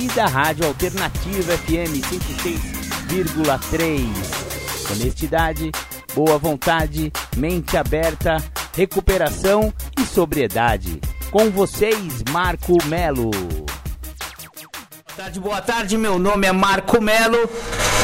e da Rádio Alternativa FM 106,3. Honestidade, boa vontade, mente aberta, recuperação e sobriedade. Com vocês, Marco Melo. Boa tarde, boa tarde. Meu nome é Marco Melo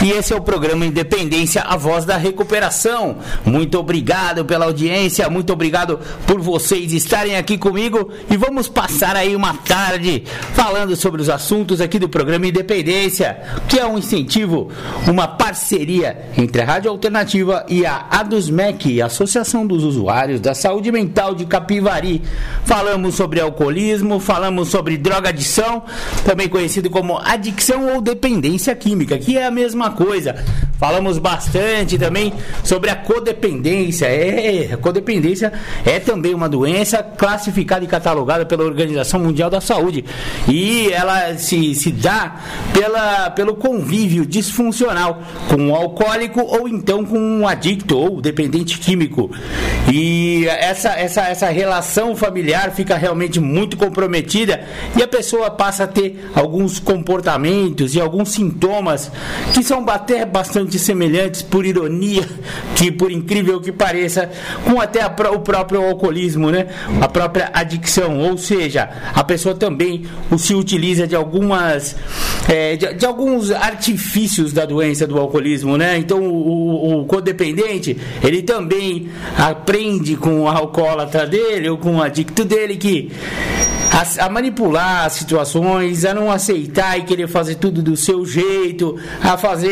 e esse é o programa Independência, a voz da recuperação. Muito obrigado pela audiência, muito obrigado por vocês estarem aqui comigo e vamos passar aí uma tarde falando sobre os assuntos aqui do programa Independência, que é um incentivo, uma parceria entre a Rádio Alternativa e a ADUSMEC, Associação dos Usuários da Saúde Mental de Capivari. Falamos sobre alcoolismo, falamos sobre drogadição, também conhecido como adicção ou dependência química, que é a mesma coisa. Falamos bastante também sobre a codependência. É, a codependência é também uma doença classificada e catalogada pela Organização Mundial da Saúde. E ela se, se dá pela, pelo convívio disfuncional com o alcoólico ou então com um adicto ou dependente químico. E essa, essa, essa relação familiar fica realmente muito comprometida e a pessoa passa a ter alguns comportamentos e alguns sintomas que são até bastante semelhantes, por ironia, que por incrível que pareça, com até a, o próprio alcoolismo, né? A própria adicção, ou seja, a pessoa também se utiliza de algumas, é, de, de, alguns artifícios da doença do alcoolismo, né? Então o, o codependente, ele também aprende com o alcoólatra dele ou com o adicto dele que a, a, manipular as situações, a não aceitar e querer fazer tudo do seu jeito, a fazer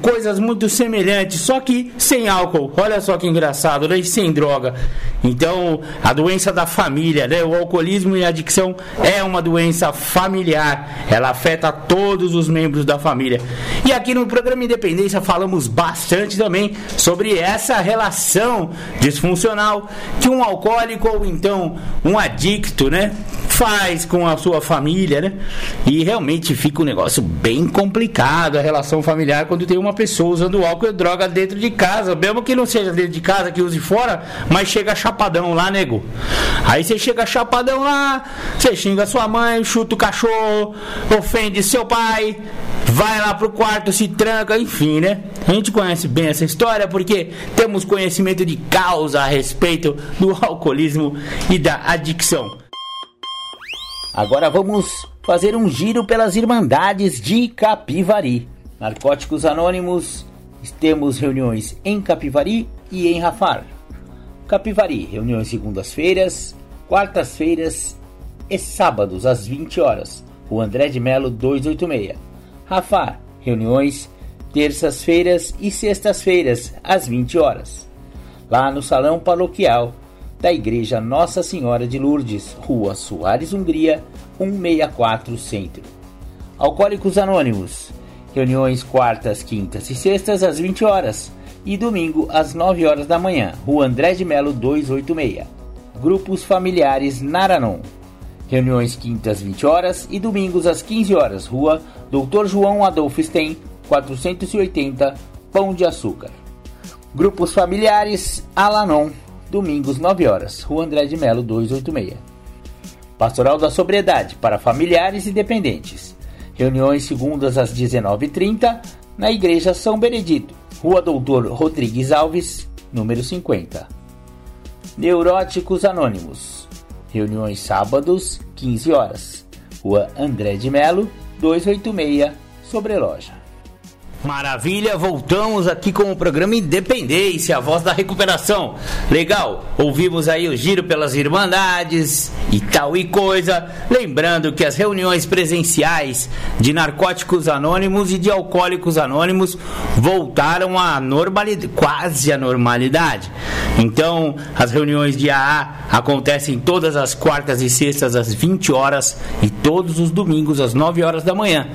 coisas muito semelhantes, só que sem álcool. Olha só que engraçado, né? E sem droga. Então, a doença da família, né? O alcoolismo e a adicção é uma doença familiar. Ela afeta todos os membros da família. E aqui no programa Independência falamos bastante também sobre essa relação disfuncional que um alcoólico ou então um adicto, né? faz com a sua família, né? E realmente fica um negócio bem complicado a relação familiar quando tem uma pessoa usando álcool e droga dentro de casa, mesmo que não seja dentro de casa, que use fora, mas chega chapadão lá, nego. Aí você chega chapadão lá, você xinga sua mãe, chuta o cachorro, ofende seu pai, vai lá pro quarto, se tranca, enfim, né? A gente conhece bem essa história porque temos conhecimento de causa a respeito do alcoolismo e da adicção. Agora vamos fazer um giro pelas Irmandades de Capivari. Narcóticos Anônimos, temos reuniões em Capivari e em Rafar. Capivari, reuniões segundas-feiras, quartas-feiras e sábados às 20 horas. O André de Melo 286. Rafar, reuniões terças-feiras e sextas-feiras às 20 horas. Lá no Salão Paroquial da Igreja Nossa Senhora de Lourdes, Rua Soares Hungria, 164 Centro. Alcoólicos Anônimos. Reuniões quartas, quintas e sextas às 20 horas e domingo às 9 horas da manhã, Rua André de Melo 286. Grupos familiares Naranon. Reuniões quintas 20 horas e domingos às 15 horas, Rua Dr. João Adolfo Stein, 480, Pão de Açúcar. Grupos familiares Alanon domingos 9 horas, Rua André de Melo 286. Pastoral da Sobriedade para familiares e dependentes. Reuniões segundas às 19h30 na Igreja São Benedito, Rua Doutor Rodrigues Alves, número 50. Neuróticos Anônimos. Reuniões sábados, 15 horas. Rua André de Melo, 286, Sobreloja. Maravilha, voltamos aqui com o programa Independência, a voz da recuperação. Legal, ouvimos aí o giro pelas Irmandades e tal e coisa. Lembrando que as reuniões presenciais de narcóticos anônimos e de alcoólicos anônimos voltaram à normalidade, quase à normalidade. Então, as reuniões de AA acontecem todas as quartas e sextas às 20 horas e todos os domingos às 9 horas da manhã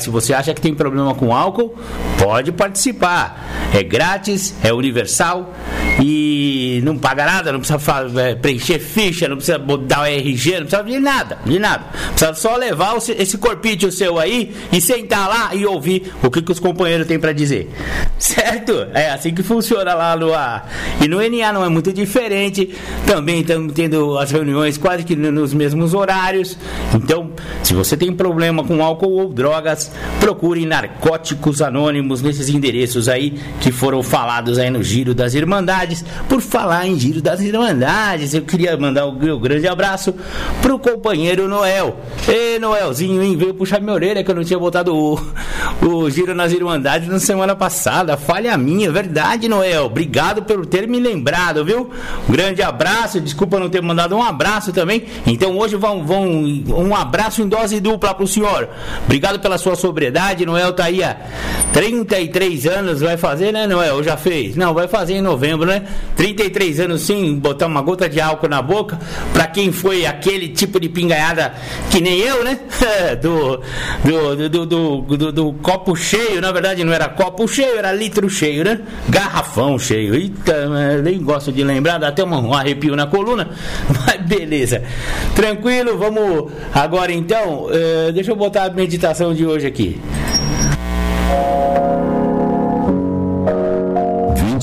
Se você acha que tem problema com álcool, pode participar. É grátis, é universal e não paga nada, não precisa é, preencher ficha, não precisa dar o RG, não precisa de nada, de nada. Precisa só levar esse corpite seu aí e sentar lá e ouvir o que, que os companheiros têm para dizer. Certo? É assim que funciona lá no A. E no NA não é muito diferente. Também estamos tendo as reuniões quase que nos mesmos horários. Então, se você tem problema com álcool ou drogas, procure Narcóticos Anônimos nesses endereços aí que foram falados aí no Giro das Irmandades. Por falar em Giro das Irmandades, eu queria mandar um grande abraço pro companheiro Noel. Ê, Noelzinho, hein? Veio puxar minha orelha que eu não tinha botado o, o Giro nas Irmandades na semana passada. Falha minha, verdade, Noel. Obrigado por ter me lembrado, viu? Um grande abraço, desculpa não ter mandado um abraço também. Então hoje vão, vão um abraço em dose dupla pro senhor. Obrigado pela sua sobriedade. Noel tá aí há 33 anos, vai fazer, né, Noel? Já fez? Não, vai fazer em novembro, né? 33 anos sim, botar uma gota de álcool na boca. Pra quem foi aquele tipo de pingaiada que nem eu, né? do, do, do, do, do, copo cheio, na verdade não era copo cheio, era litro cheio, né? Garrafão cheio. Eita, nem gosto de lembrar, dá até um arrepio na coluna. Mas beleza. Tranquilo, vamos agora então. Uh, deixa eu botar a meditação de hoje aqui.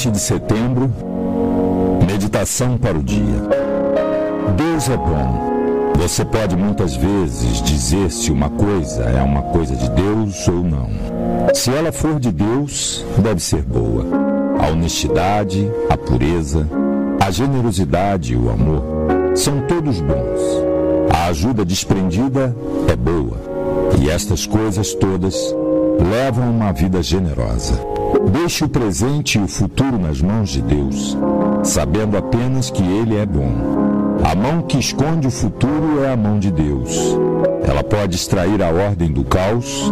20 de setembro, meditação para o dia. Deus é bom. Você pode muitas vezes dizer se uma coisa é uma coisa de Deus ou não. Se ela for de Deus, deve ser boa. A honestidade, a pureza, a generosidade e o amor são todos bons. A ajuda desprendida é boa. E estas coisas todas levam uma vida generosa. Deixe o presente e o futuro nas mãos de Deus, sabendo apenas que Ele é bom. A mão que esconde o futuro é a mão de Deus. Ela pode extrair a ordem do caos,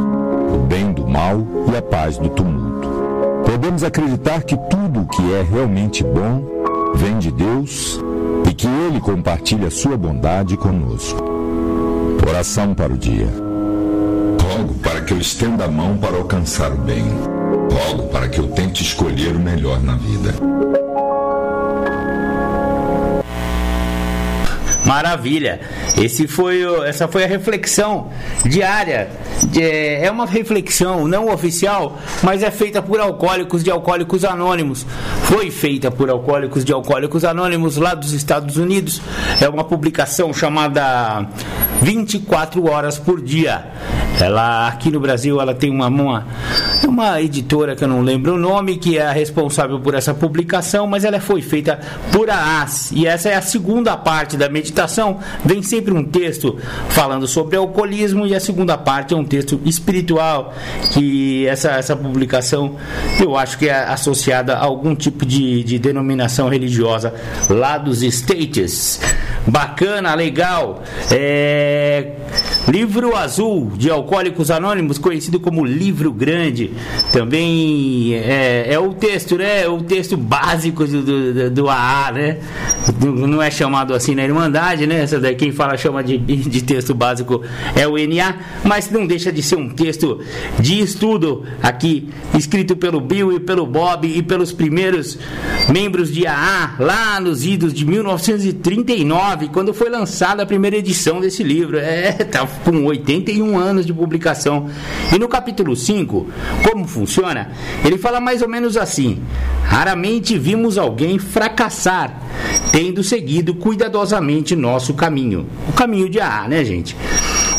o bem do mal e a paz do tumulto. Podemos acreditar que tudo o que é realmente bom vem de Deus e que Ele compartilha sua bondade conosco. Oração para o dia. Que eu estenda a mão para alcançar o bem. Rogo para que eu tente escolher o melhor na vida. Maravilha. Esse foi o, essa foi a reflexão diária. De, é uma reflexão não oficial, mas é feita por alcoólicos de alcoólicos anônimos. Foi feita por alcoólicos de alcoólicos anônimos lá dos Estados Unidos. É uma publicação chamada 24 horas por dia. Ela aqui no Brasil ela tem uma, uma, uma editora que eu não lembro o nome que é a responsável por essa publicação, mas ela foi feita por AAS e essa é a segunda parte da meditação. Vem sempre um texto falando sobre alcoolismo e a segunda parte é um texto espiritual que essa, essa publicação eu acho que é associada a algum tipo de, de denominação religiosa lá dos States. Bacana, legal. É... Livro Azul de Alcoólicos Anônimos, conhecido como Livro Grande. Também é, é o texto, né? O texto básico do, do, do AA, né? Não é chamado assim na Irmandade, né? Essa daí, quem fala chama de, de texto básico é o NA, mas não deixa de ser um texto de estudo aqui, escrito pelo Bill e pelo Bob e pelos primeiros membros de AA, lá nos idos de 1939, quando foi lançada a primeira edição desse livro. É, tá com 81 anos de publicação. E no capítulo 5, como funciona? Ele fala mais ou menos assim: Raramente vimos alguém fracassar, tendo seguido cuidadosamente nosso caminho. O caminho de A, né, gente?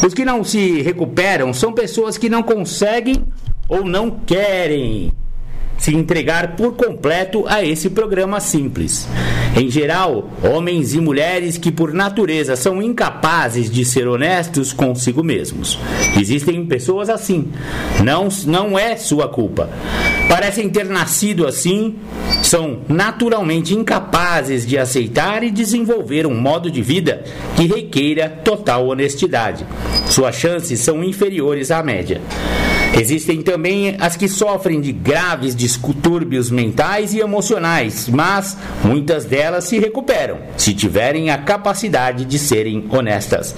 Os que não se recuperam são pessoas que não conseguem ou não querem se entregar por completo a esse programa simples. Em geral, homens e mulheres que por natureza são incapazes de ser honestos consigo mesmos. Existem pessoas assim. Não, não é sua culpa. Parecem ter nascido assim, são naturalmente incapazes de aceitar e desenvolver um modo de vida que requeira total honestidade. Suas chances são inferiores à média. Existem também as que sofrem de graves distúrbios mentais e emocionais, mas muitas delas se recuperam se tiverem a capacidade de serem honestas.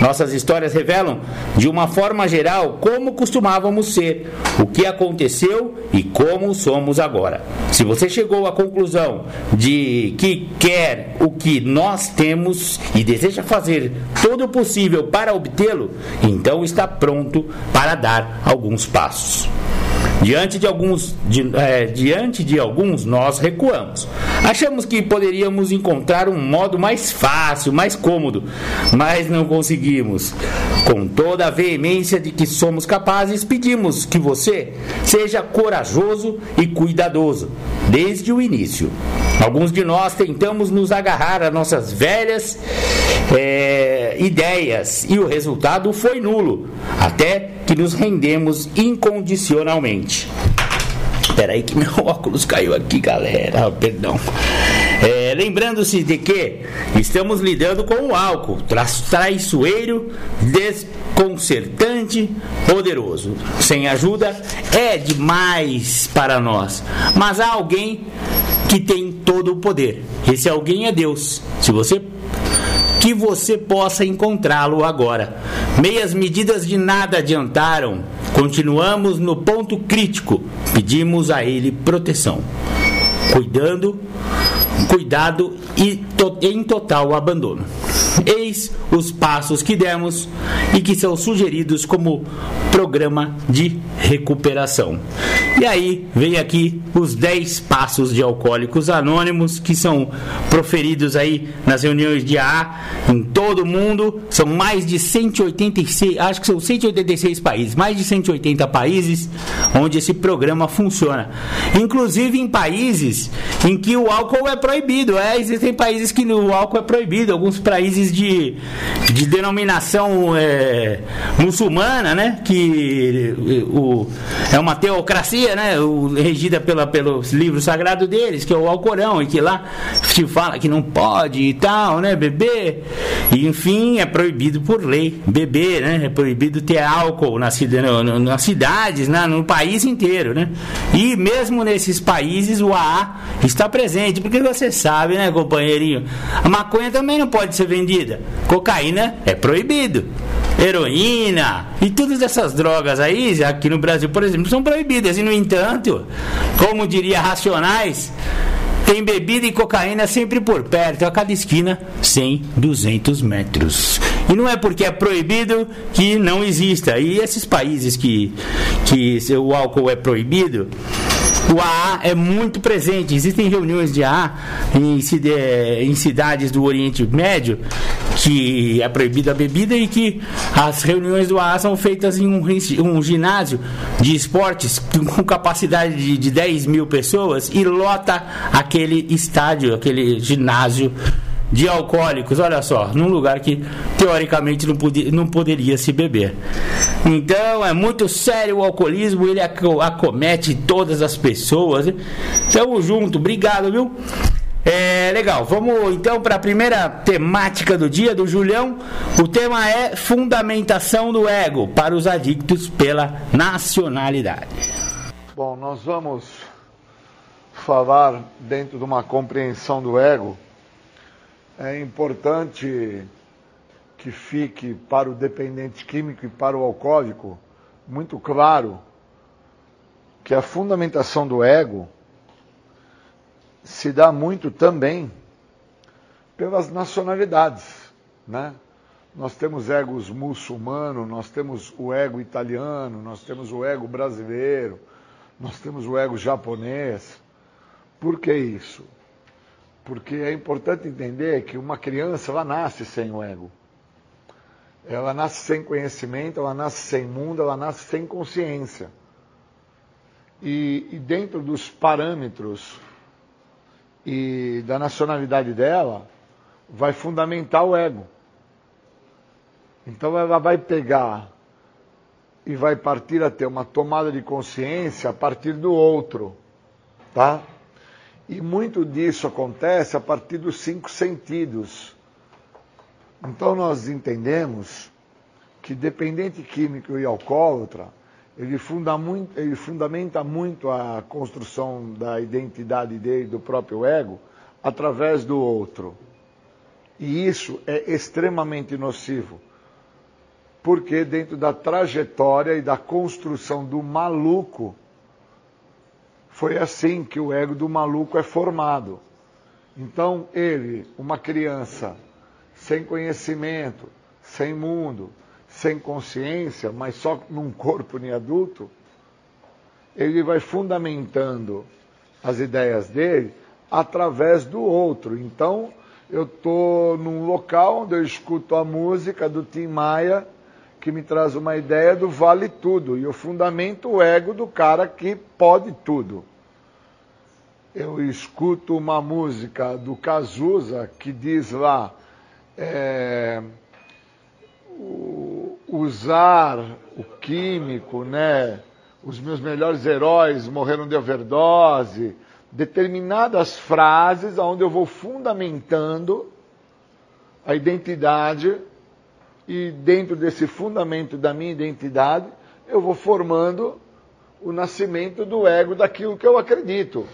Nossas histórias revelam, de uma forma geral, como costumávamos ser, o que aconteceu e como somos agora. Se você chegou à conclusão de que quer o que nós temos e deseja fazer todo o possível para obtê-lo, então está pronto para dar alguns passos. Diante de alguns, de, é, diante de alguns, nós recuamos. Achamos que poderíamos encontrar um modo mais fácil, mais cômodo, mas não conseguimos. Com toda a veemência de que somos capazes, pedimos que você seja corajoso e cuidadoso desde o início. Alguns de nós tentamos nos agarrar a nossas velhas é, ideias e o resultado foi nulo, até que nos rendemos incondicionalmente. Espera aí que meu óculos caiu aqui, galera. Oh, perdão. É, Lembrando-se de que estamos lidando com o álcool, tra traiçoeiro, desconcertante, poderoso. Sem ajuda é demais para nós. Mas há alguém que tem todo o poder. Esse alguém é Deus. Se você que você possa encontrá-lo agora. Meias medidas de nada adiantaram. Continuamos no ponto crítico. Pedimos a ele proteção. Cuidando, cuidado e to em total abandono. Eis os passos que demos e que são sugeridos como programa de recuperação. E aí vem aqui os 10 passos de alcoólicos anônimos que são proferidos aí nas reuniões de AA em todo o mundo. São mais de 186, acho que são 186 países, mais de 180 países onde esse programa funciona. Inclusive em países em que o álcool é proibido. É, existem países que o álcool é proibido, alguns países de, de denominação é, muçulmana, né? Que o, é uma teocracia, né? O, regida pela, pelo livro sagrado deles, que é o Alcorão, e que lá se fala que não pode e tal, né? Beber. E, enfim, é proibido por lei beber, né? É proibido ter álcool nas cidades, né? no país inteiro, né? E mesmo nesses países o AA está presente, porque você sabe, né, companheirinho? A maconha também não pode ser vendida. Cocaína é proibido. Heroína e todas essas drogas aí, aqui no Brasil, por exemplo, são proibidas. E, no entanto, como diria Racionais, tem bebida e cocaína sempre por perto, a cada esquina, 100, 200 metros. E não é porque é proibido que não exista. E esses países que, que o álcool é proibido, o AA é muito presente. Existem reuniões de AA em, em cidades do Oriente Médio que é proibida a bebida e que as reuniões do AA são feitas em um, um ginásio de esportes com capacidade de, de 10 mil pessoas e lota aquele estádio, aquele ginásio de alcoólicos, olha só, num lugar que teoricamente não, podia, não poderia se beber. Então é muito sério o alcoolismo, ele acomete todas as pessoas. Tamo junto, obrigado, viu? É legal, vamos então para a primeira temática do dia do Julião. O tema é fundamentação do ego para os adictos pela nacionalidade. Bom, nós vamos falar dentro de uma compreensão do ego é importante que fique para o dependente químico e para o alcoólico muito claro que a fundamentação do ego se dá muito também pelas nacionalidades, né? Nós temos egos muçulmano, nós temos o ego italiano, nós temos o ego brasileiro, nós temos o ego japonês. Por que isso? Porque é importante entender que uma criança ela nasce sem o ego. Ela nasce sem conhecimento, ela nasce sem mundo, ela nasce sem consciência. E, e dentro dos parâmetros e da nacionalidade dela, vai fundamentar o ego. Então ela vai pegar e vai partir a ter uma tomada de consciência a partir do outro, tá? E muito disso acontece a partir dos cinco sentidos. Então nós entendemos que dependente químico e alcoólatra, ele, funda muito, ele fundamenta muito a construção da identidade dele, do próprio ego, através do outro. E isso é extremamente nocivo, porque dentro da trajetória e da construção do maluco, foi assim que o ego do maluco é formado. Então, ele, uma criança sem conhecimento, sem mundo, sem consciência, mas só num corpo nem adulto, ele vai fundamentando as ideias dele através do outro. Então, eu estou num local onde eu escuto a música do Tim Maia, que me traz uma ideia do vale tudo, e eu fundamento o ego do cara que pode tudo. Eu escuto uma música do Cazuza que diz lá, é, usar o químico, né? Os meus melhores heróis morreram de overdose. Determinadas frases onde eu vou fundamentando a identidade e dentro desse fundamento da minha identidade eu vou formando o nascimento do ego daquilo que eu acredito.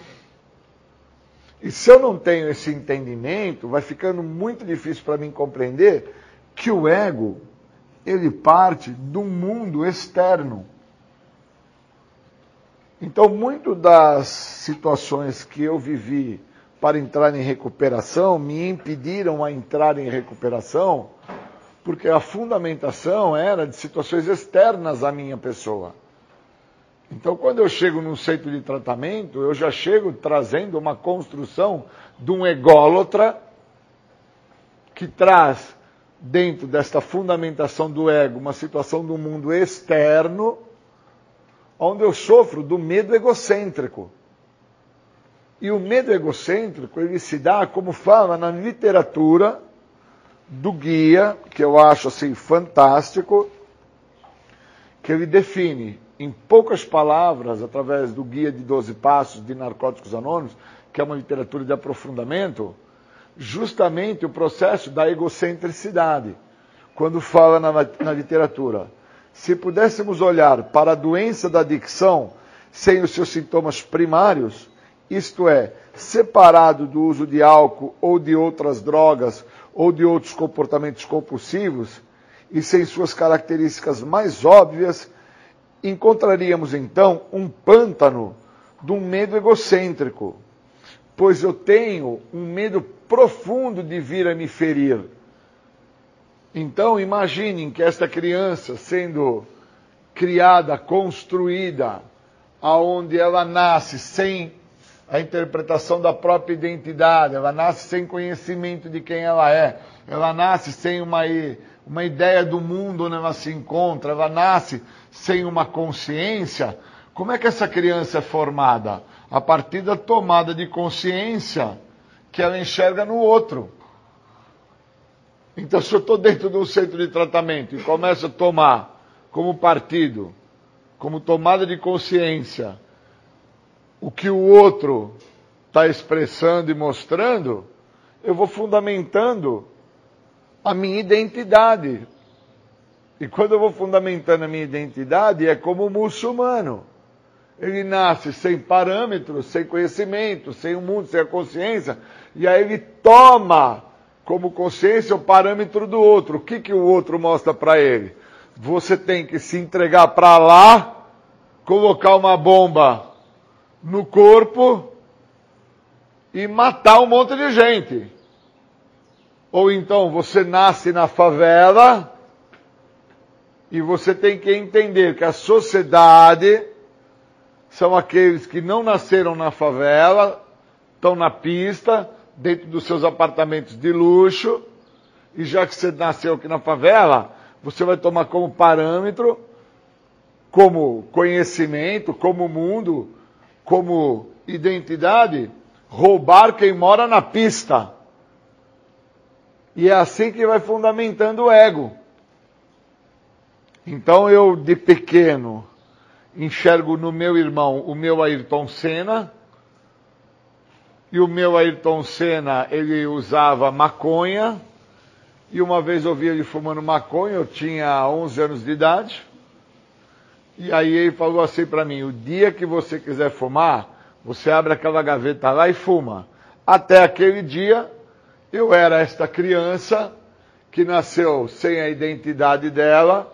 E se eu não tenho esse entendimento, vai ficando muito difícil para mim compreender que o ego ele parte do mundo externo. Então, muito das situações que eu vivi para entrar em recuperação me impediram a entrar em recuperação, porque a fundamentação era de situações externas à minha pessoa. Então, quando eu chego num centro de tratamento, eu já chego trazendo uma construção de um ególatra que traz dentro desta fundamentação do ego, uma situação do mundo externo, onde eu sofro do medo egocêntrico. E o medo egocêntrico, ele se dá, como fala na literatura do guia, que eu acho assim fantástico, que ele define em poucas palavras, através do guia de 12 passos de Narcóticos Anônimos, que é uma literatura de aprofundamento, justamente o processo da egocentricidade, quando fala na, na literatura. Se pudéssemos olhar para a doença da adicção sem os seus sintomas primários, isto é, separado do uso de álcool ou de outras drogas ou de outros comportamentos compulsivos, e sem suas características mais óbvias, encontraríamos então um pântano de um medo egocêntrico, pois eu tenho um medo profundo de vir a me ferir. Então, imaginem que esta criança sendo criada, construída, aonde ela nasce sem a interpretação da própria identidade, ela nasce sem conhecimento de quem ela é, ela nasce sem uma, uma ideia do mundo onde ela se encontra, ela nasce sem uma consciência. Como é que essa criança é formada? A partir da tomada de consciência que ela enxerga no outro. Então, se eu estou dentro de um centro de tratamento e começo a tomar como partido, como tomada de consciência, o que o outro está expressando e mostrando, eu vou fundamentando a minha identidade. E quando eu vou fundamentando a minha identidade, é como o muçulmano. Ele nasce sem parâmetros, sem conhecimento, sem o mundo, sem a consciência, e aí ele toma como consciência o parâmetro do outro. O que, que o outro mostra para ele? Você tem que se entregar para lá, colocar uma bomba no corpo e matar um monte de gente. Ou então você nasce na favela e você tem que entender que a sociedade são aqueles que não nasceram na favela, estão na pista, dentro dos seus apartamentos de luxo, e já que você nasceu aqui na favela, você vai tomar como parâmetro, como conhecimento, como mundo, como identidade, roubar quem mora na pista. E é assim que vai fundamentando o ego. Então eu, de pequeno, enxergo no meu irmão o meu Ayrton Senna, e o meu Ayrton Senna, ele usava maconha, e uma vez eu vi ele fumando maconha, eu tinha 11 anos de idade, e aí ele falou assim para mim, o dia que você quiser fumar, você abre aquela gaveta lá e fuma. Até aquele dia, eu era esta criança que nasceu sem a identidade dela,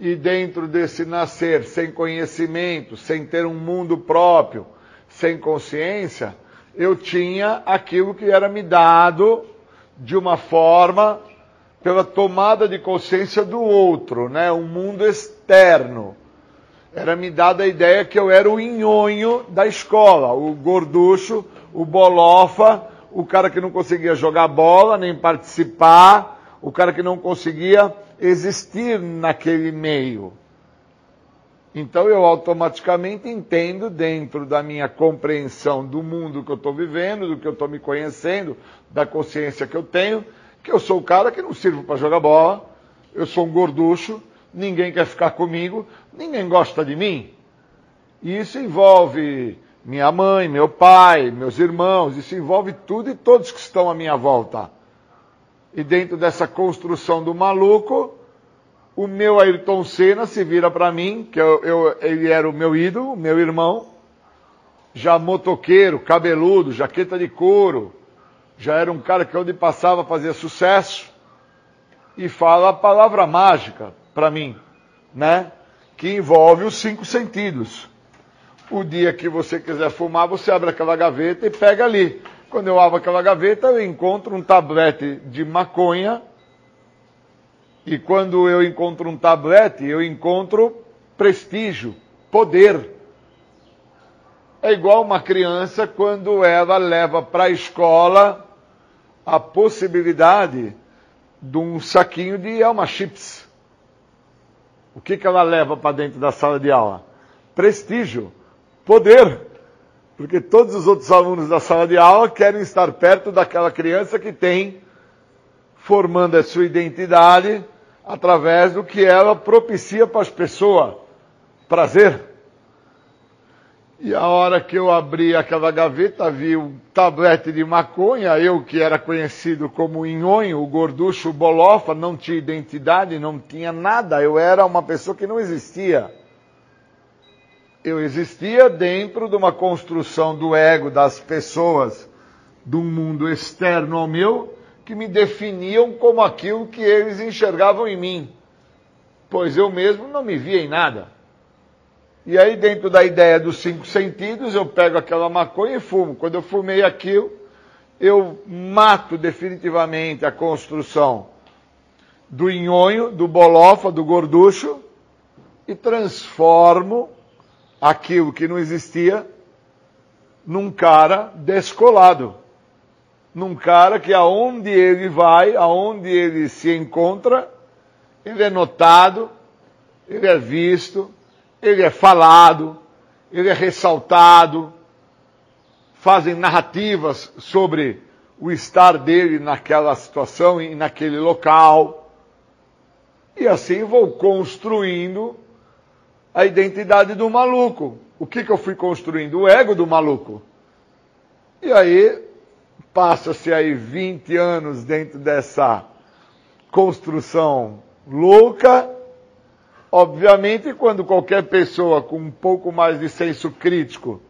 e dentro desse nascer sem conhecimento, sem ter um mundo próprio, sem consciência, eu tinha aquilo que era me dado de uma forma pela tomada de consciência do outro, né? Um mundo externo. Era me dada a ideia que eu era o inhonho da escola, o gorducho, o bolofa, o cara que não conseguia jogar bola, nem participar, o cara que não conseguia existir naquele meio. Então eu automaticamente entendo, dentro da minha compreensão do mundo que eu estou vivendo, do que eu estou me conhecendo, da consciência que eu tenho, que eu sou o cara que não sirvo para jogar bola, eu sou um gorducho, ninguém quer ficar comigo, ninguém gosta de mim. E isso envolve minha mãe, meu pai, meus irmãos, isso envolve tudo e todos que estão à minha volta. E dentro dessa construção do maluco, o meu Ayrton Senna se vira para mim, que eu, eu, ele era o meu ídolo, meu irmão, já motoqueiro, cabeludo, jaqueta de couro, já era um cara que onde passava fazia sucesso, e fala a palavra mágica para mim, né? Que envolve os cinco sentidos. O dia que você quiser fumar, você abre aquela gaveta e pega ali. Quando eu abro aquela gaveta, eu encontro um tablete de maconha e quando eu encontro um tablete, eu encontro prestígio, poder. É igual uma criança quando ela leva para a escola a possibilidade de um saquinho de Elma Chips. O que, que ela leva para dentro da sala de aula? Prestígio, poder. Porque todos os outros alunos da sala de aula querem estar perto daquela criança que tem, formando a sua identidade, através do que ela propicia para as pessoas. Prazer. E a hora que eu abri aquela gaveta, vi um tablete de maconha, eu que era conhecido como Inhonho, o gorducho, bolofa, não tinha identidade, não tinha nada, eu era uma pessoa que não existia. Eu existia dentro de uma construção do ego das pessoas, um mundo externo ao meu, que me definiam como aquilo que eles enxergavam em mim, pois eu mesmo não me via em nada. E aí, dentro da ideia dos cinco sentidos, eu pego aquela maconha e fumo. Quando eu fumei aquilo, eu mato definitivamente a construção do inhonho, do bolofa, do gorducho e transformo aquilo que não existia num cara descolado num cara que aonde ele vai, aonde ele se encontra, ele é notado, ele é visto, ele é falado, ele é ressaltado, fazem narrativas sobre o estar dele naquela situação e naquele local. E assim vou construindo a identidade do maluco. O que, que eu fui construindo? O ego do maluco. E aí Passa-se aí 20 anos dentro dessa construção louca. Obviamente, quando qualquer pessoa com um pouco mais de senso crítico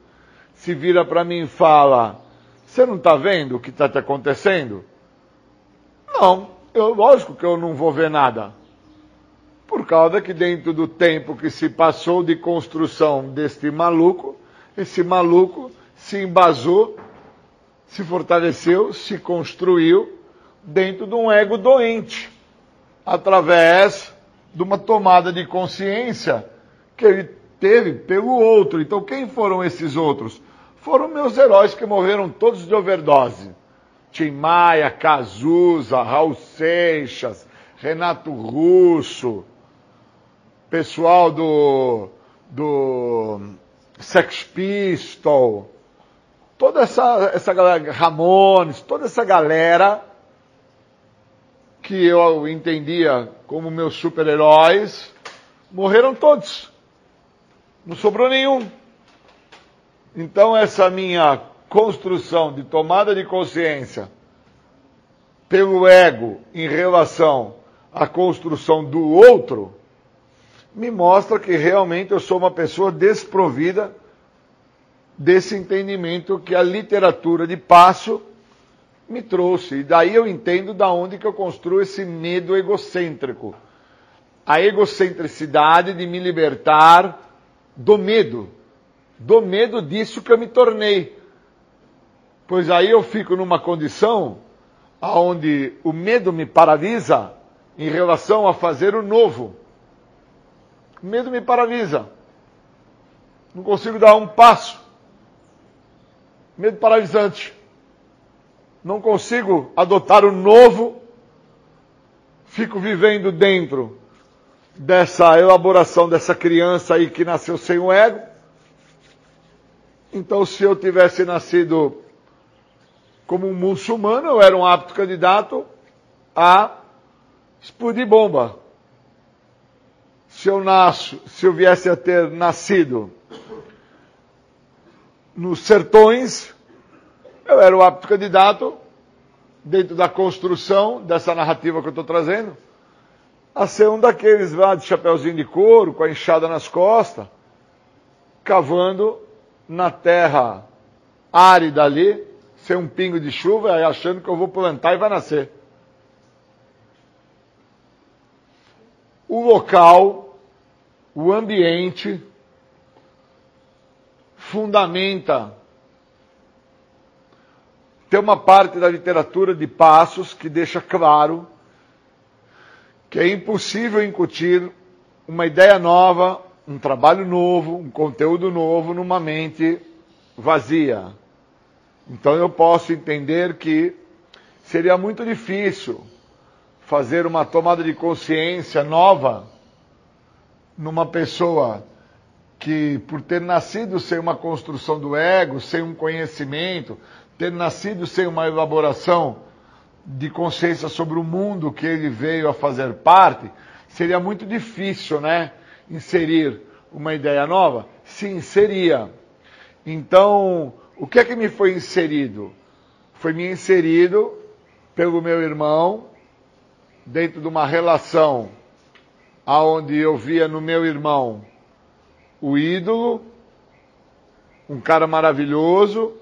se vira para mim e fala: Você não está vendo o que está te acontecendo? Não, eu, lógico que eu não vou ver nada. Por causa que, dentro do tempo que se passou de construção deste maluco, esse maluco se embasou se fortaleceu, se construiu dentro de um ego doente, através de uma tomada de consciência que ele teve pelo outro. Então, quem foram esses outros? Foram meus heróis que morreram todos de overdose. Tim Maia, Cazuza, Raul Seixas, Renato Russo, pessoal do, do Sex Pistol, toda essa, essa galera, Ramones, toda essa galera que eu entendia como meus super-heróis, morreram todos. Não sobrou nenhum. Então essa minha construção de tomada de consciência pelo ego em relação à construção do outro, me mostra que realmente eu sou uma pessoa desprovida desse entendimento que a literatura de passo me trouxe. E daí eu entendo da onde que eu construo esse medo egocêntrico. a egocentricidade de me libertar do medo, do medo disso que eu me tornei. Pois aí eu fico numa condição onde o medo me paralisa em relação a fazer o novo. O medo me paralisa. Não consigo dar um passo. Medo paralisante. Não consigo adotar o novo. Fico vivendo dentro dessa elaboração dessa criança aí que nasceu sem o ego. Então, se eu tivesse nascido como um muçulmano, eu era um apto candidato a explodir bomba. Se eu nasço, se eu viesse a ter nascido nos sertões, eu era o apto candidato, dentro da construção dessa narrativa que eu estou trazendo, a ser um daqueles lá de chapeuzinho de couro, com a enxada nas costas, cavando na terra árida ali, sem um pingo de chuva, achando que eu vou plantar e vai nascer. O local, o ambiente, fundamenta. Tem uma parte da literatura de Passos que deixa claro que é impossível incutir uma ideia nova, um trabalho novo, um conteúdo novo numa mente vazia. Então eu posso entender que seria muito difícil fazer uma tomada de consciência nova numa pessoa que, por ter nascido sem uma construção do ego, sem um conhecimento, ter nascido sem uma elaboração de consciência sobre o mundo que ele veio a fazer parte, seria muito difícil, né? Inserir uma ideia nova? Sim, seria. Então, o que é que me foi inserido? Foi me inserido pelo meu irmão dentro de uma relação aonde eu via no meu irmão o ídolo, um cara maravilhoso,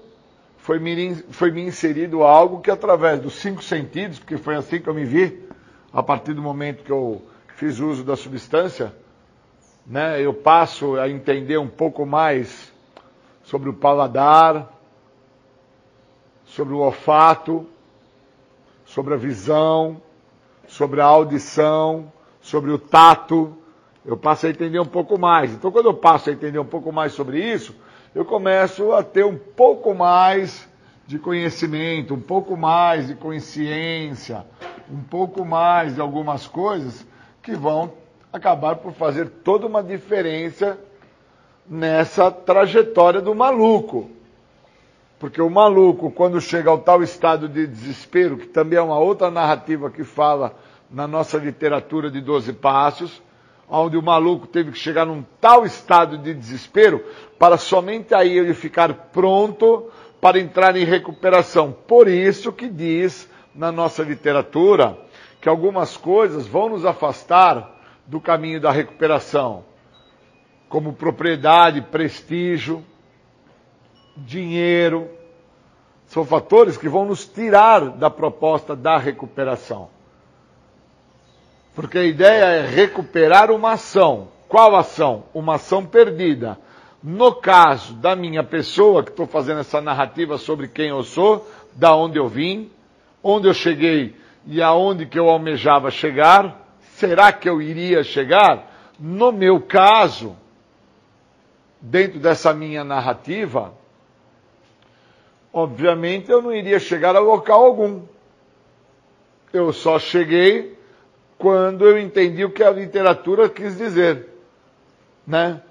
foi me, foi me inserido algo que através dos cinco sentidos, porque foi assim que eu me vi, a partir do momento que eu fiz uso da substância, né, eu passo a entender um pouco mais sobre o paladar, sobre o olfato, sobre a visão, sobre a audição, sobre o tato. Eu passo a entender um pouco mais. Então, quando eu passo a entender um pouco mais sobre isso, eu começo a ter um pouco mais de conhecimento, um pouco mais de consciência, um pouco mais de algumas coisas que vão acabar por fazer toda uma diferença nessa trajetória do maluco. Porque o maluco, quando chega ao tal estado de desespero, que também é uma outra narrativa que fala na nossa literatura de Doze Passos, onde o maluco teve que chegar num tal estado de desespero para somente aí ele ficar pronto para entrar em recuperação. Por isso que diz na nossa literatura que algumas coisas vão nos afastar do caminho da recuperação, como propriedade, prestígio, dinheiro, são fatores que vão nos tirar da proposta da recuperação. Porque a ideia é recuperar uma ação. Qual ação? Uma ação perdida. No caso da minha pessoa, que estou fazendo essa narrativa sobre quem eu sou, da onde eu vim, onde eu cheguei e aonde que eu almejava chegar, será que eu iria chegar? No meu caso, dentro dessa minha narrativa, obviamente eu não iria chegar a local algum. Eu só cheguei quando eu entendi o que a literatura quis dizer, né?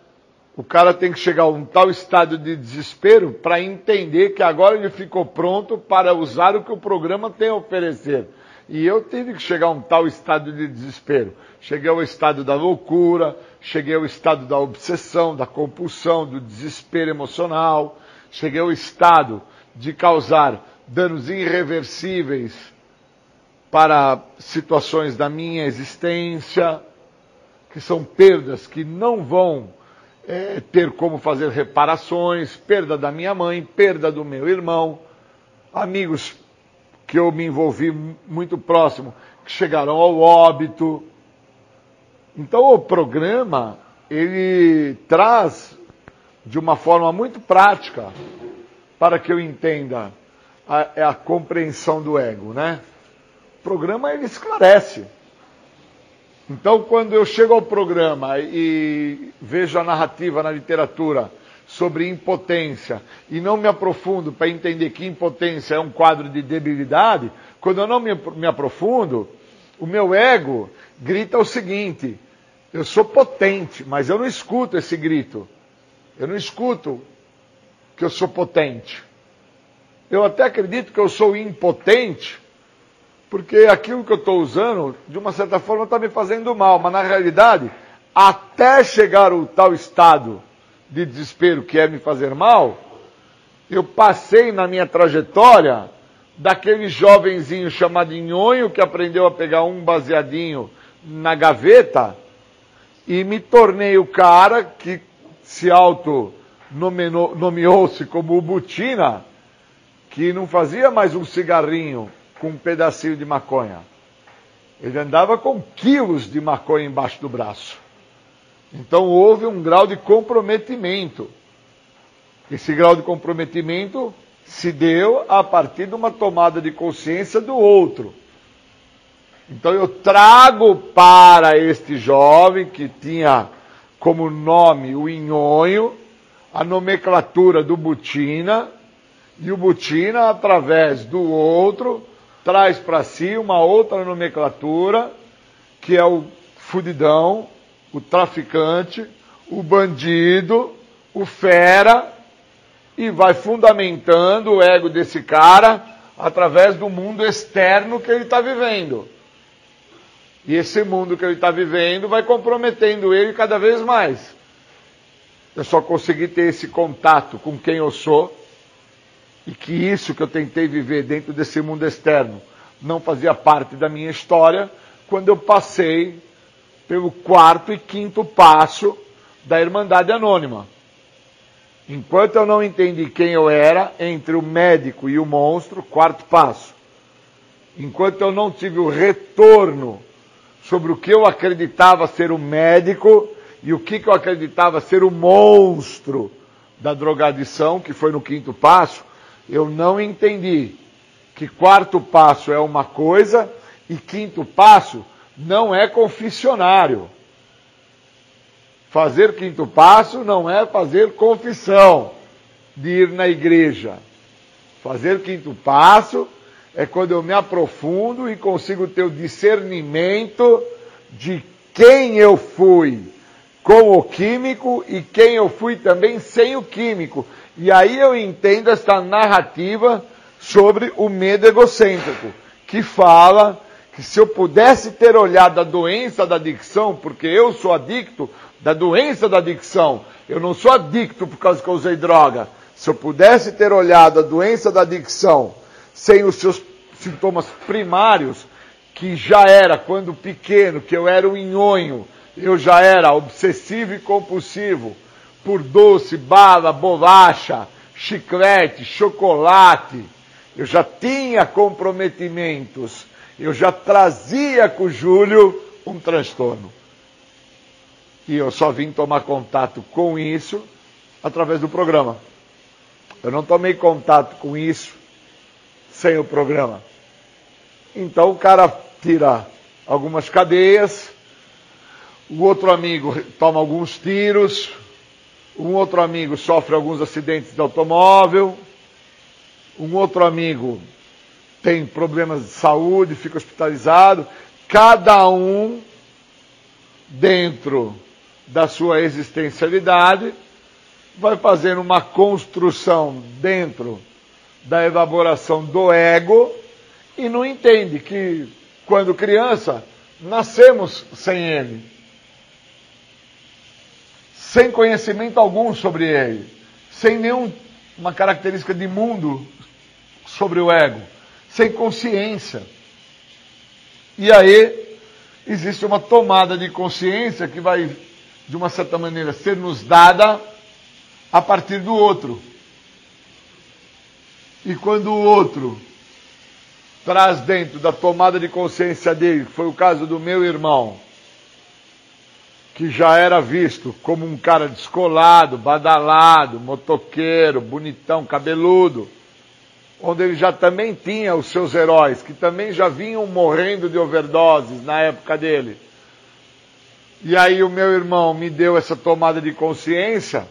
O cara tem que chegar a um tal estado de desespero para entender que agora ele ficou pronto para usar o que o programa tem a oferecer. E eu tive que chegar a um tal estado de desespero. Cheguei ao estado da loucura, cheguei ao estado da obsessão, da compulsão, do desespero emocional, cheguei ao estado de causar danos irreversíveis para situações da minha existência, que são perdas que não vão é, ter como fazer reparações, perda da minha mãe, perda do meu irmão, amigos que eu me envolvi muito próximo, que chegaram ao óbito, Então o programa, ele traz de uma forma muito prática para que eu entenda a, é a compreensão do ego, né? Programa ele esclarece. Então, quando eu chego ao programa e vejo a narrativa na literatura sobre impotência e não me aprofundo para entender que impotência é um quadro de debilidade, quando eu não me, me aprofundo, o meu ego grita o seguinte: eu sou potente, mas eu não escuto esse grito. Eu não escuto que eu sou potente. Eu até acredito que eu sou impotente, porque aquilo que eu estou usando, de uma certa forma, está me fazendo mal, mas na realidade, até chegar ao tal estado de desespero que é me fazer mal, eu passei na minha trajetória daquele jovenzinho chamado Nhonho que aprendeu a pegar um baseadinho na gaveta e me tornei o cara que se auto nomeou-se como o Butina, que não fazia mais um cigarrinho com um pedacinho de maconha. Ele andava com quilos de maconha embaixo do braço. Então houve um grau de comprometimento. Esse grau de comprometimento se deu a partir de uma tomada de consciência do outro. Então eu trago para este jovem que tinha como nome o Inhonho, a nomenclatura do Butina, e o Butina, através do outro, traz para si uma outra nomenclatura, que é o fudidão, o traficante, o bandido, o fera, e vai fundamentando o ego desse cara através do mundo externo que ele está vivendo. E esse mundo que ele está vivendo vai comprometendo ele cada vez mais. Eu só consegui ter esse contato com quem eu sou e que isso que eu tentei viver dentro desse mundo externo não fazia parte da minha história quando eu passei pelo quarto e quinto passo da Irmandade Anônima. Enquanto eu não entendi quem eu era, entre o médico e o monstro, quarto passo. Enquanto eu não tive o retorno sobre o que eu acreditava ser o médico e o que, eu acreditava ser o monstro da drogadição, que foi no quinto passo, eu não entendi que quarto passo é uma coisa e quinto passo não é confessionário. Fazer quinto passo não é fazer confissão de ir na igreja. Fazer quinto passo é quando eu me aprofundo e consigo ter o discernimento de quem eu fui com o químico e quem eu fui também sem o químico. E aí eu entendo esta narrativa sobre o medo egocêntrico, que fala que se eu pudesse ter olhado a doença da adicção, porque eu sou adicto da doença da adicção, eu não sou adicto por causa que eu usei droga. Se eu pudesse ter olhado a doença da adicção sem os seus sintomas primários, que já era quando pequeno, que eu era um inhonho, eu já era obsessivo e compulsivo por doce, bala, bolacha, chiclete, chocolate. Eu já tinha comprometimentos. Eu já trazia com o Júlio um transtorno. E eu só vim tomar contato com isso através do programa. Eu não tomei contato com isso sem o programa. Então o cara tira algumas cadeias, o outro amigo toma alguns tiros, um outro amigo sofre alguns acidentes de automóvel, um outro amigo tem problemas de saúde, fica hospitalizado, cada um dentro da sua existencialidade vai fazendo uma construção dentro da elaboração do ego e não entende que quando criança nascemos sem ele, sem conhecimento algum sobre ele, sem nenhuma característica de mundo sobre o ego, sem consciência. E aí existe uma tomada de consciência que vai, de uma certa maneira, ser nos dada a partir do outro. E quando o outro traz dentro da tomada de consciência dele, que foi o caso do meu irmão, que já era visto como um cara descolado, badalado, motoqueiro, bonitão, cabeludo, onde ele já também tinha os seus heróis, que também já vinham morrendo de overdoses na época dele. E aí o meu irmão me deu essa tomada de consciência.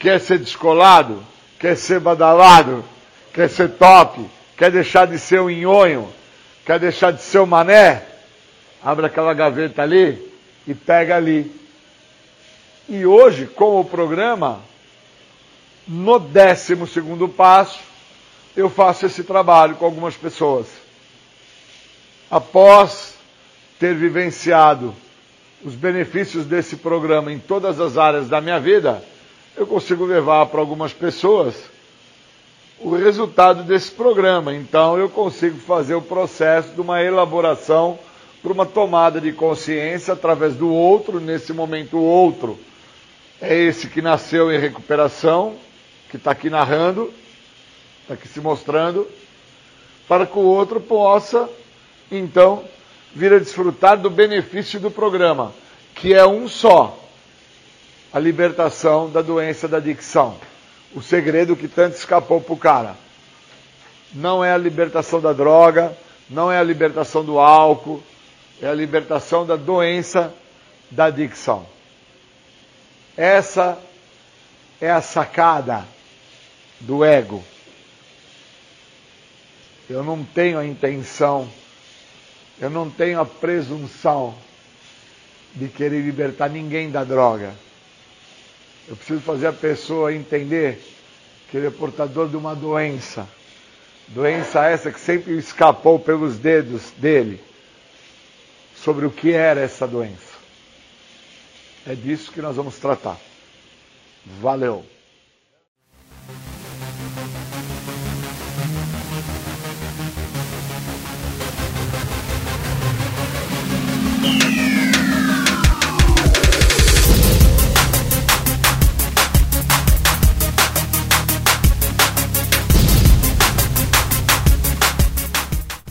Quer ser descolado? Quer ser badalado? Quer ser top? Quer deixar de ser um nhonho? Quer deixar de ser um mané? Abre aquela gaveta ali e pega ali. E hoje, com o programa, no décimo segundo passo, eu faço esse trabalho com algumas pessoas. Após ter vivenciado os benefícios desse programa em todas as áreas da minha vida, eu consigo levar para algumas pessoas o resultado desse programa. Então, eu consigo fazer o processo de uma elaboração para uma tomada de consciência através do outro, nesse momento o outro é esse que nasceu em recuperação, que está aqui narrando, está aqui se mostrando, para que o outro possa, então, vir a desfrutar do benefício do programa, que é um só, a libertação da doença da adicção. O segredo que tanto escapou para o cara. Não é a libertação da droga, não é a libertação do álcool, é a libertação da doença da adicção. Essa é a sacada do ego. Eu não tenho a intenção, eu não tenho a presunção de querer libertar ninguém da droga. Eu preciso fazer a pessoa entender que ele é portador de uma doença. Doença essa que sempre escapou pelos dedos dele sobre o que era essa doença. É disso que nós vamos tratar. Valeu!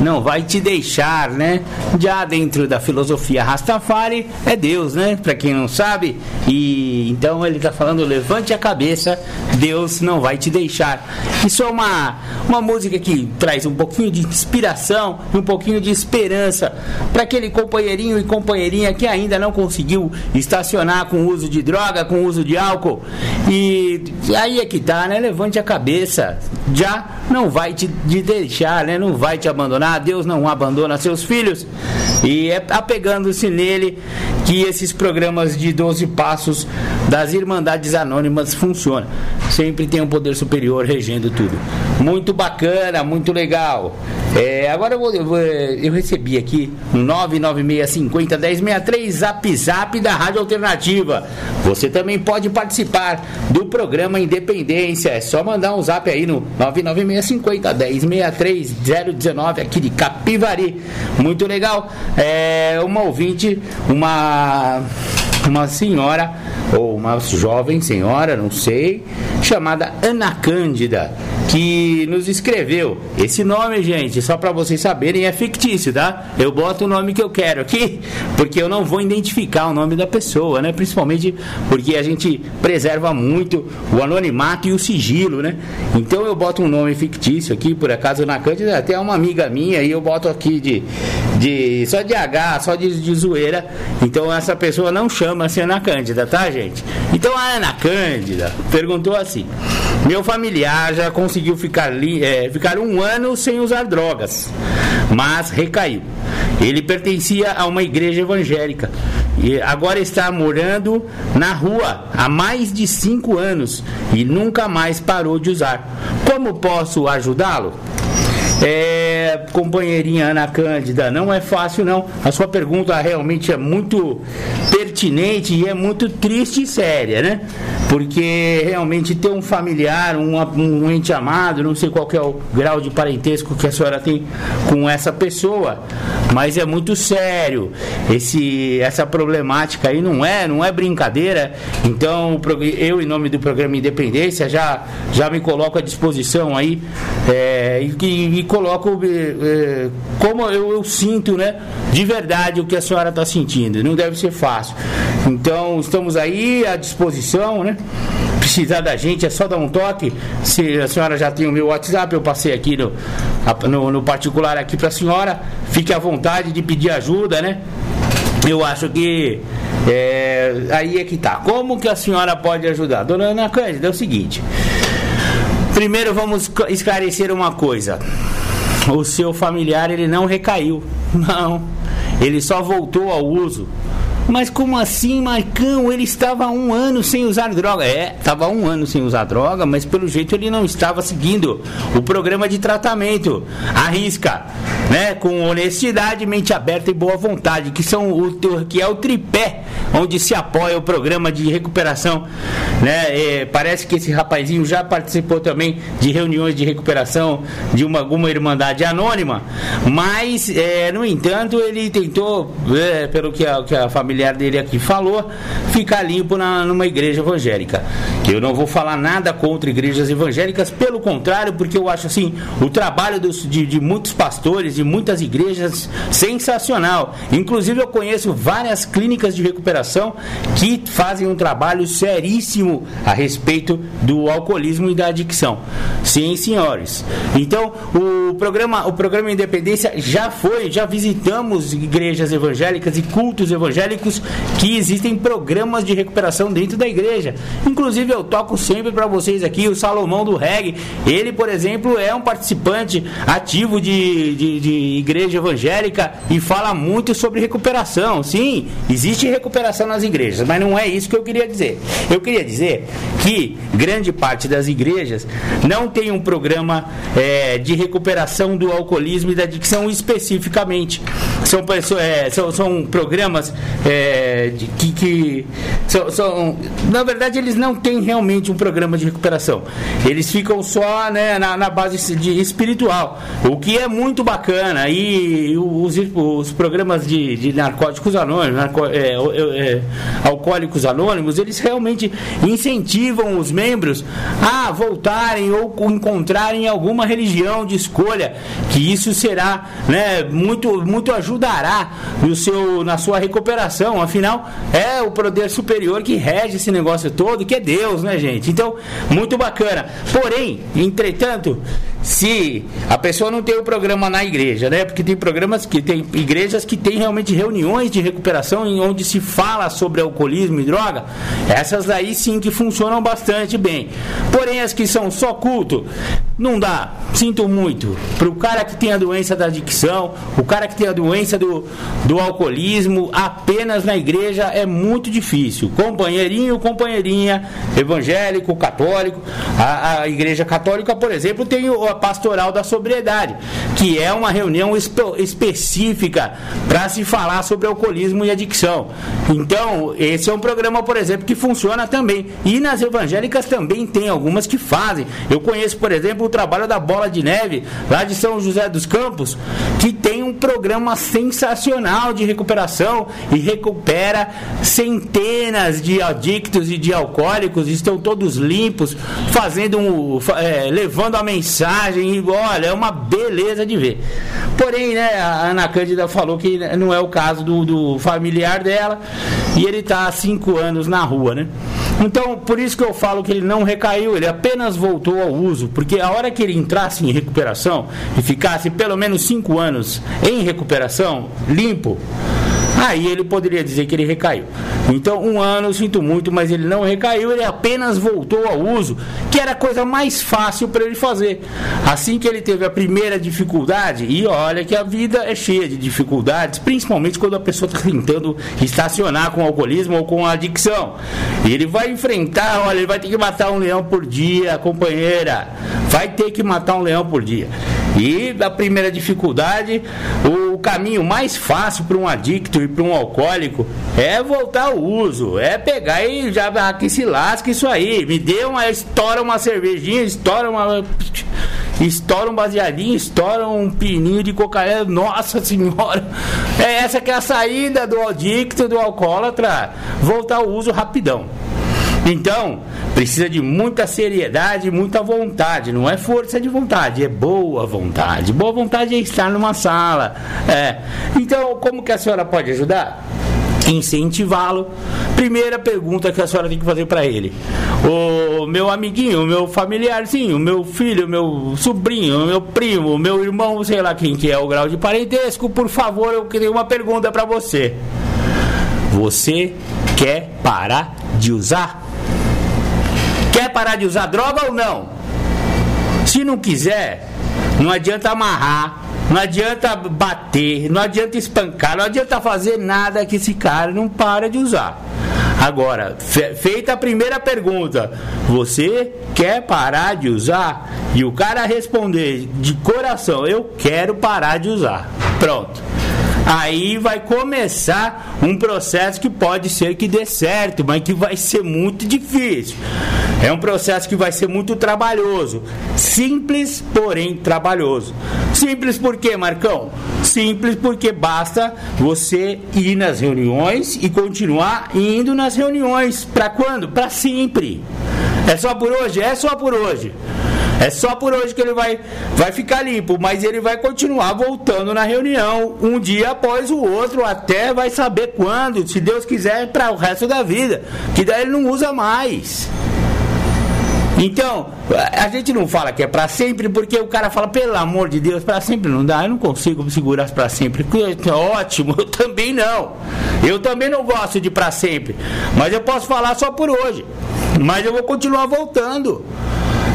não vai te deixar, né? Já dentro da filosofia Rastafari é Deus, né? Para quem não sabe. E então ele está falando levante a cabeça, Deus não vai te deixar. Isso é uma uma música que traz um pouquinho de inspiração e um pouquinho de esperança para aquele companheirinho e companheirinha que ainda não conseguiu estacionar com uso de droga, com uso de álcool. E aí é que tá, né? Levante a cabeça. Já não vai te, te deixar, né? Não vai te abandonar abandonar, Deus não abandona seus filhos. E é apegando-se nele que esses programas de 12 passos das Irmandades Anônimas funcionam. Sempre tem um poder superior regendo tudo. Muito bacana, muito legal. É, agora eu, vou, eu, vou, eu, recebi aqui no 99650 1063 Zap Zap da Rádio Alternativa. Você também pode participar do programa Independência. É só mandar um zap aí no 99650 1063 019 aqui de Capivari. Muito legal. É uma ouvinte, uma uma senhora ou uma jovem senhora, não sei, chamada Ana Cândida, que nos escreveu. Esse nome, gente, só para vocês saberem, é fictício, tá? Eu boto o nome que eu quero aqui, porque eu não vou identificar o nome da pessoa, né? Principalmente porque a gente preserva muito o anonimato e o sigilo, né? Então eu boto um nome fictício aqui, por acaso Ana Cândida, até uma amiga minha, e eu boto aqui de, de só de H, só de, de zoeira. Então essa pessoa não chama-se Ana Cândida, tá, gente? Então a Ana Cândida perguntou assim: Meu familiar já conseguiu ficar, é, ficar um ano sem usar drogas, mas recaiu. Ele pertencia a uma igreja evangélica e agora está morando na rua há mais de cinco anos e nunca mais parou de usar. Como posso ajudá-lo? É, companheirinha Ana Cândida, não é fácil não. A sua pergunta realmente é muito pertinente e é muito triste e séria, né? Porque realmente ter um familiar, um, um ente amado, não sei qual é o grau de parentesco que a senhora tem com essa pessoa, mas é muito sério. Esse, essa problemática aí não é, não é brincadeira. Então, eu, em nome do programa Independência, já, já me coloco à disposição aí é, e, e, coloco é, como eu, eu sinto, né, de verdade o que a senhora está sentindo. Não deve ser fácil. Então, estamos aí à disposição, né? Precisar da gente é só dar um toque. Se a senhora já tem o meu WhatsApp, eu passei aqui no, no, no particular aqui para a senhora. Fique à vontade de pedir ajuda, né? Eu acho que é, aí é que tá. Como que a senhora pode ajudar? Dona Ana Cândida, é o seguinte. Primeiro vamos esclarecer uma coisa. O seu familiar ele não recaiu. Não. Ele só voltou ao uso mas como assim, Marcão? Ele estava um ano sem usar droga. É, estava um ano sem usar droga, mas pelo jeito ele não estava seguindo o programa de tratamento. Arrisca, né? Com honestidade, mente aberta e boa vontade, que são o que é o tripé onde se apoia o programa de recuperação. Né? É, parece que esse rapazinho já participou também de reuniões de recuperação de uma alguma irmandade anônima, mas é, no entanto ele tentou, é, pelo que a, que a família familiar dele aqui falou, ficar limpo na, numa igreja evangélica. Eu não vou falar nada contra igrejas evangélicas, pelo contrário, porque eu acho assim, o trabalho dos, de, de muitos pastores, de muitas igrejas, sensacional. Inclusive eu conheço várias clínicas de recuperação que fazem um trabalho seríssimo a respeito do alcoolismo e da adicção. Sim, senhores. Então, o programa, o programa Independência já foi, já visitamos igrejas evangélicas e cultos evangélicos que existem programas de recuperação dentro da igreja. Inclusive, eu toco sempre para vocês aqui o Salomão do Reggae. Ele, por exemplo, é um participante ativo de, de, de igreja evangélica e fala muito sobre recuperação. Sim, existe recuperação nas igrejas, mas não é isso que eu queria dizer. Eu queria dizer que grande parte das igrejas não tem um programa é, de recuperação do alcoolismo e da adicção especificamente. São, é, são, são programas é, de, que, que são, são, na verdade eles não têm realmente um programa de recuperação. Eles ficam só né, na, na base de espiritual, o que é muito bacana. E os, os programas de, de narcóticos anônimos, narco, é, é, alcoólicos anônimos, eles realmente incentivam os membros a voltarem ou encontrarem alguma religião de escolha, que isso será né, muito, muito ajudará no seu, na sua recuperação afinal, é o poder superior que rege esse negócio todo, que é Deus, né, gente? Então, muito bacana. Porém, entretanto, se a pessoa não tem o programa na igreja, né? Porque tem programas que tem igrejas que tem realmente reuniões de recuperação em onde se fala sobre alcoolismo e droga, essas aí sim que funcionam bastante bem. Porém, as que são só culto, não dá. Sinto muito. Para o cara que tem a doença da adicção, o cara que tem a doença do, do alcoolismo, apenas na igreja é muito difícil. Companheirinho, companheirinha, evangélico, católico. A, a igreja católica, por exemplo, tem o pastoral da sobriedade, que é uma reunião espe específica para se falar sobre alcoolismo e adicção. Então, esse é um programa, por exemplo, que funciona também. E nas evangélicas também tem algumas que fazem. Eu conheço, por exemplo, o trabalho da Bola de Neve, lá de São José dos Campos, que tem um programa sensacional de recuperação e recupera centenas de adictos e de alcoólicos, estão todos limpos, fazendo um, é, levando a mensagem e olha, é uma beleza de ver. Porém, né, a Ana Cândida falou que não é o caso do, do familiar dela e ele está há cinco anos na rua, né? Então, por isso que eu falo que ele não recaiu, ele apenas voltou ao uso, porque a hora que ele entrasse em recuperação e ficasse pelo menos cinco anos em recuperação, limpo, aí ele poderia dizer que ele recaiu. Então, um ano, sinto muito, mas ele não recaiu, ele apenas voltou ao uso, que era a coisa mais fácil para ele fazer. Assim que ele teve a primeira dificuldade, e olha que a vida é cheia de dificuldades, principalmente quando a pessoa está tentando estacionar com alcoolismo ou com adicção. E ele vai enfrentar, olha, ele vai ter que matar um leão por dia, companheira. Vai ter que matar um leão por dia. E a primeira dificuldade, o caminho mais fácil para um adicto e para um alcoólico é voltar ao uso, é pegar e já que se lasca isso aí. Me dê uma, estoura uma cervejinha, estoura uma estoura um baseadinho, estoura um pininho de cocaína, nossa senhora, é essa que é a saída do adicto, do alcoólatra, voltar ao uso rapidão. Então, precisa de muita seriedade, muita vontade. Não é força de vontade, é boa vontade. Boa vontade é estar numa sala. É. Então, como que a senhora pode ajudar? incentivá-lo. Primeira pergunta que a senhora tem que fazer para ele: O meu amiguinho, o meu familiarzinho, o meu filho, o meu sobrinho, o meu primo, o meu irmão, sei lá quem que é o grau de parentesco, por favor, eu tenho uma pergunta para você. Você quer parar de usar? Parar de usar droga ou não? Se não quiser, não adianta amarrar, não adianta bater, não adianta espancar, não adianta fazer nada que esse cara não para de usar. Agora, feita a primeira pergunta, você quer parar de usar? E o cara responder de coração, eu quero parar de usar. Pronto aí vai começar um processo que pode ser que dê certo, mas que vai ser muito difícil. É um processo que vai ser muito trabalhoso. Simples, porém trabalhoso. Simples por quê, Marcão? Simples porque basta você ir nas reuniões e continuar indo nas reuniões. Para quando? Para sempre. É só por hoje? É só por hoje. É só por hoje que ele vai, vai ficar limpo, mas ele vai continuar voltando na reunião um dia após o outro, até vai saber quando, se Deus quiser, para o resto da vida. Que daí ele não usa mais. Então, a gente não fala que é para sempre, porque o cara fala, pelo amor de Deus, para sempre não dá, eu não consigo segurar para sempre. É ótimo, eu também não. Eu também não gosto de para sempre. Mas eu posso falar só por hoje. Mas eu vou continuar voltando.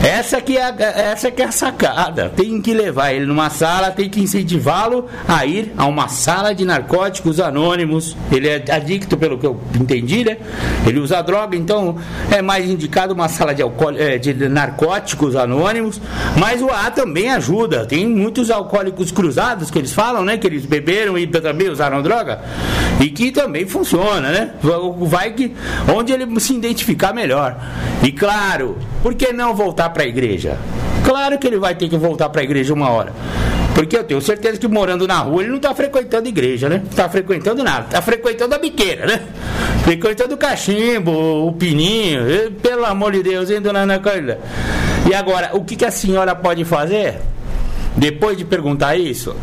Essa que, é a, essa que é a sacada. Tem que levar ele numa sala, tem que incentivá-lo a ir a uma sala de narcóticos anônimos. Ele é adicto, pelo que eu entendi, né? Ele usa droga, então é mais indicado uma sala de, alcoól, é, de narcóticos anônimos. Mas o A também ajuda. Tem muitos alcoólicos cruzados que eles falam, né? Que eles beberam e também usaram droga. E que também funciona, né? Vai que onde ele se identificar melhor. E claro, por que não voltar para a igreja? Claro que ele vai ter que voltar para a igreja uma hora. Porque eu tenho certeza que morando na rua ele não está frequentando igreja, né? Não está frequentando nada. Está frequentando a biqueira, né? Frequentando o cachimbo, o pininho. E, pelo amor de Deus, hein, dona Ana Carla? E agora, o que, que a senhora pode fazer? Depois de perguntar isso,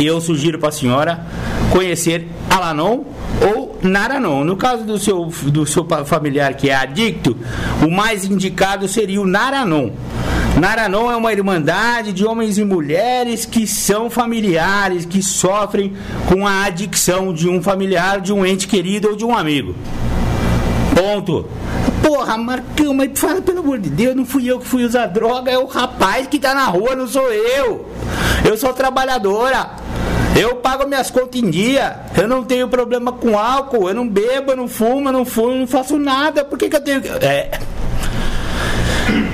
eu sugiro para a senhora conhecer Alanon ou Naranon. No caso do seu, do seu familiar que é adicto, o mais indicado seria o Naranon. Naranon é uma irmandade de homens e mulheres que são familiares, que sofrem com a adicção de um familiar, de um ente querido ou de um amigo. Ponto. Porra, Marcão, mas fala pelo amor de Deus, não fui eu que fui usar droga, é o rapaz que tá na rua, não sou eu. Eu sou trabalhadora. Eu pago minhas contas em dia. Eu não tenho problema com álcool. Eu não bebo, eu não fumo, eu não fumo, não faço nada. Por que, que eu tenho que. É.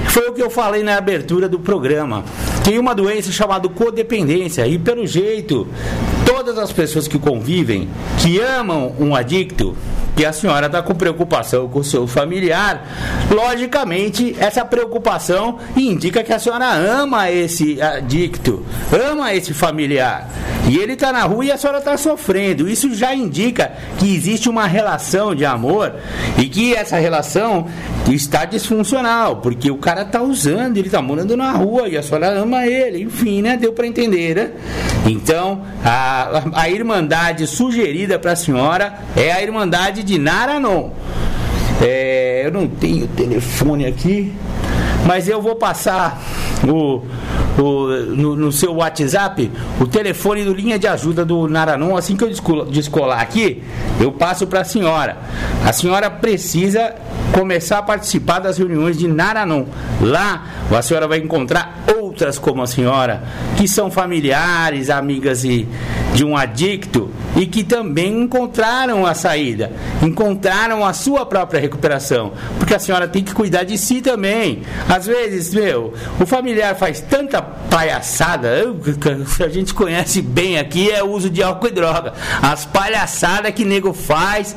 Foi o que eu falei na abertura do programa. Tem uma doença chamada codependência. E pelo jeito, todas as pessoas que convivem, que amam um adicto, que a senhora está com preocupação com o seu familiar, logicamente essa preocupação indica que a senhora ama esse adicto, ama esse familiar. E ele está na rua e a senhora está sofrendo. Isso já indica que existe uma relação de amor e que essa relação está disfuncional, porque o cara está usando, ele está morando na rua e a senhora ama ele. Enfim, né? Deu para entender, né? Então, a, irmandade sugerida para a senhora é a irmandade de Naranon. É, eu não tenho telefone aqui, mas eu vou passar o, o, no, no, seu WhatsApp o telefone do linha de ajuda do Naranon. Assim que eu descolar aqui, eu passo para a senhora. A senhora precisa começar a participar das reuniões de Naranon. Lá a senhora vai encontrar outras como a senhora, que são familiares, amigas e, de um adicto e que também encontraram a saída, encontraram a sua própria recuperação, porque a senhora tem que cuidar de si também. Às vezes, meu, o familiar faz tanta palhaçada, a gente conhece bem aqui é o uso de álcool e droga. As palhaçadas que nego faz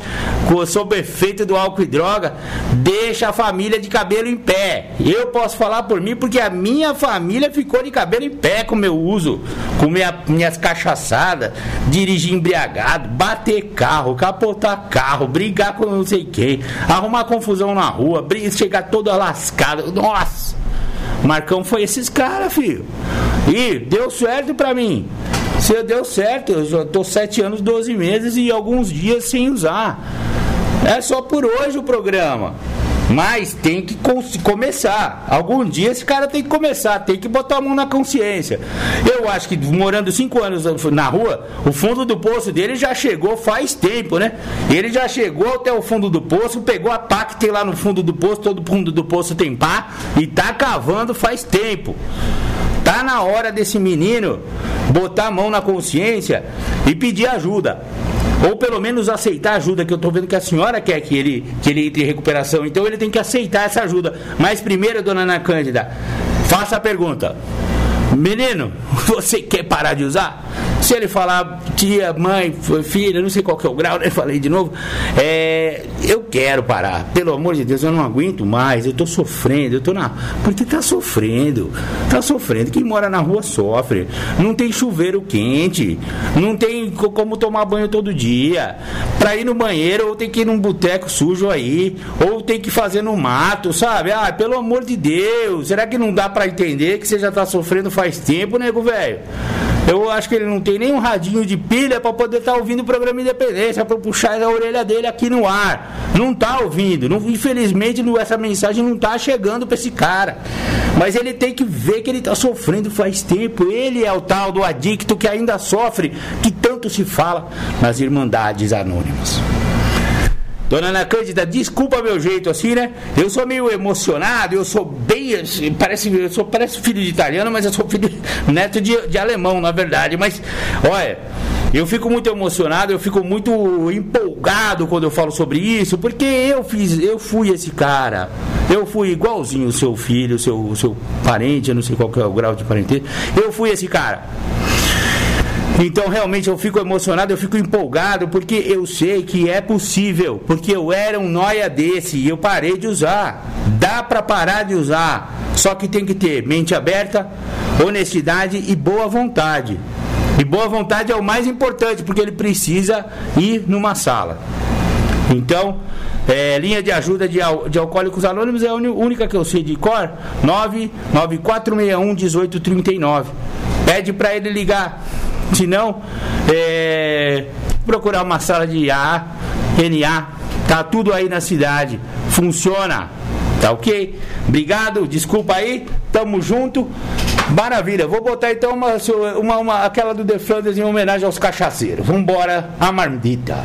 sob efeito do álcool e droga deixa a família de cabelo em pé. Eu posso falar por mim porque a minha família ficou de cabelo em pé com meu uso, com minha, minhas cachaçadas, dirigir embriagado, bater carro, capotar carro, brigar com não sei quem, arrumar confusão na rua, chegar toda lascada. Nossa! Marcão foi esses caras, filho. E deu certo pra mim. Se deu certo, eu tô sete anos, 12 meses e alguns dias sem usar. É só por hoje o programa. Mas tem que começar. Algum dia esse cara tem que começar, tem que botar a mão na consciência. Eu acho que morando cinco anos na rua, o fundo do poço dele já chegou faz tempo, né? Ele já chegou até o fundo do poço, pegou a pá que tem lá no fundo do poço, todo fundo do poço tem pá, e tá cavando faz tempo. Tá na hora desse menino botar a mão na consciência e pedir ajuda ou pelo menos aceitar a ajuda, que eu estou vendo que a senhora quer que ele, que ele entre em recuperação, então ele tem que aceitar essa ajuda. Mas primeiro, dona Ana Cândida, faça a pergunta. Menino, você quer parar de usar? Se ele falar, tia, mãe, filha, não sei qual que é o grau, né? Falei de novo. É, eu quero parar. Pelo amor de Deus, eu não aguento mais. Eu tô sofrendo, eu tô na. Porque tá sofrendo. Tá sofrendo. Quem mora na rua sofre. Não tem chuveiro quente. Não tem como tomar banho todo dia. Pra ir no banheiro, ou tem que ir num boteco sujo aí. Ou tem que fazer no mato, sabe? Ah, pelo amor de Deus. Será que não dá pra entender que você já tá sofrendo faz tempo, nego velho? Eu acho que ele não tem nem um radinho de pilha para poder estar tá ouvindo o programa Independência, para puxar a orelha dele aqui no ar. Não tá ouvindo. Não, infelizmente, essa mensagem não tá chegando para esse cara. Mas ele tem que ver que ele está sofrendo faz tempo. Ele é o tal do adicto que ainda sofre, que tanto se fala nas Irmandades Anônimas. Dona Ana Cândida, desculpa meu jeito assim, né? Eu sou meio emocionado, eu sou bem. Assim, parece, eu sou, parece filho de italiano, mas eu sou filho neto de, de alemão, na verdade. Mas, olha. Eu fico muito emocionado, eu fico muito empolgado quando eu falo sobre isso, porque eu fiz, eu fui esse cara. Eu fui igualzinho o seu filho, o seu, seu parente, eu não sei qual é o grau de parentesco. Eu fui esse cara. Então realmente eu fico emocionado, eu fico empolgado, porque eu sei que é possível, porque eu era um noia desse e eu parei de usar. Dá para parar de usar, só que tem que ter mente aberta, honestidade e boa vontade. E boa vontade é o mais importante, porque ele precisa ir numa sala. Então, é, linha de ajuda de, de alcoólicos anônimos é a única que eu sei de cor, 99461 1839. Pede para ele ligar se não, é, procurar uma sala de A, NA, tá tudo aí na cidade, funciona, tá ok? Obrigado, desculpa aí, tamo junto. Maravilha, vou botar então uma, uma, uma aquela do The Flanders em homenagem aos cachaceiros. Vambora, a marmita.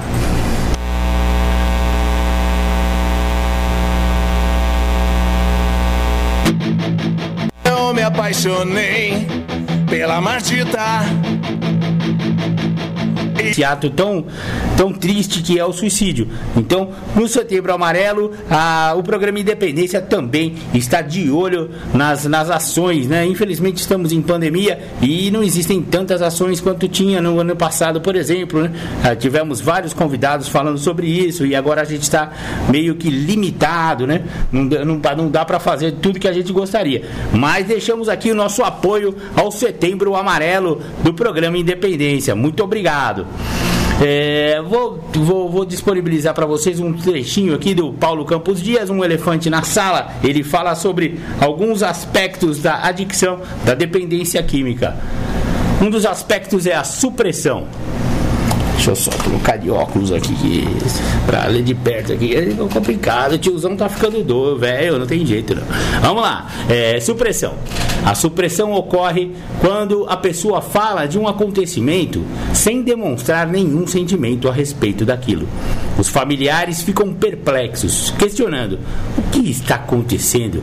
Eu me apaixonei pela Martita esse ato tão, tão triste que é o suicídio. Então, no Setembro Amarelo, a, o programa Independência também está de olho nas, nas ações, né? Infelizmente estamos em pandemia e não existem tantas ações quanto tinha no ano passado, por exemplo, né? Ah, tivemos vários convidados falando sobre isso e agora a gente está meio que limitado, né? Não, não, não dá para fazer tudo que a gente gostaria. Mas deixamos aqui o nosso apoio ao Setembro Amarelo do programa Independência. Muito obrigado. É, vou, vou, vou, disponibilizar para vocês um trechinho aqui do Paulo Campos Dias, um elefante na sala. Ele fala sobre alguns aspectos da adicção, da dependência química. Um dos aspectos é a supressão. Deixa eu só colocar de óculos aqui pra ler de perto aqui. É complicado, o tiozão tá ficando doido, velho, não tem jeito não. Vamos lá, é, supressão. A supressão ocorre quando a pessoa fala de um acontecimento sem demonstrar nenhum sentimento a respeito daquilo. Os familiares ficam perplexos, questionando: o que está acontecendo?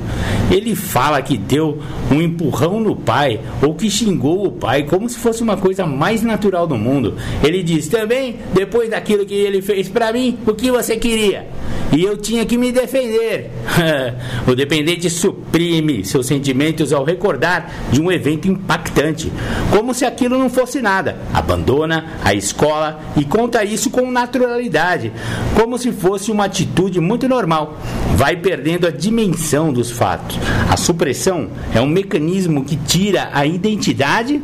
Ele fala que deu um empurrão no pai ou que xingou o pai como se fosse uma coisa mais natural do mundo. Ele diz também, depois daquilo que ele fez para mim, o que você queria? E eu tinha que me defender. o dependente suprime seus sentimentos ao recordar de um evento impactante, como se aquilo não fosse nada. Abandona a escola e conta isso com naturalidade, como se fosse uma atitude muito normal. Vai perdendo a dimensão dos fatos. A supressão é um mecanismo que tira a identidade,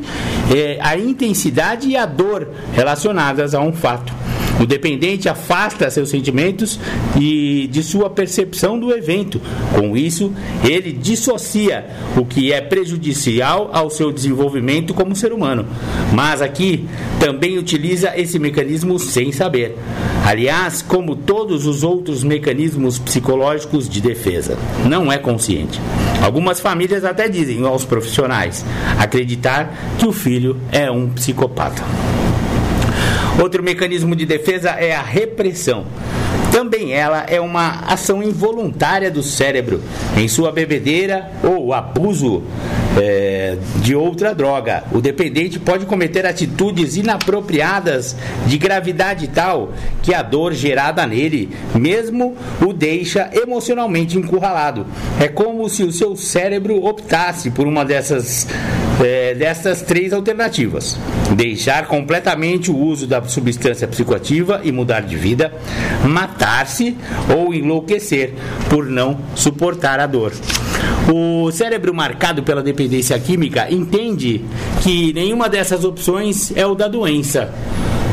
eh, a intensidade e a dor relacionadas a um fato. O dependente afasta seus sentimentos e de sua percepção do evento. Com isso, ele dissocia o que é prejudicial ao seu desenvolvimento como ser humano. Mas aqui também utiliza esse mecanismo sem saber. Aliás, como todos os outros mecanismos psicológicos de defesa, não é consciente. Algumas famílias até dizem aos profissionais acreditar que o filho é um psicopata. Outro mecanismo de defesa é a repressão. Também ela é uma ação involuntária do cérebro em sua bebedeira ou abuso é, de outra droga. O dependente pode cometer atitudes inapropriadas de gravidade tal que a dor gerada nele mesmo o deixa emocionalmente encurralado. É como se o seu cérebro optasse por uma dessas é, dessas três alternativas: deixar completamente o uso da substância psicoativa e mudar de vida, matar-se ou enlouquecer por não suportar a dor. O cérebro marcado pela dependência química entende que nenhuma dessas opções é o da doença.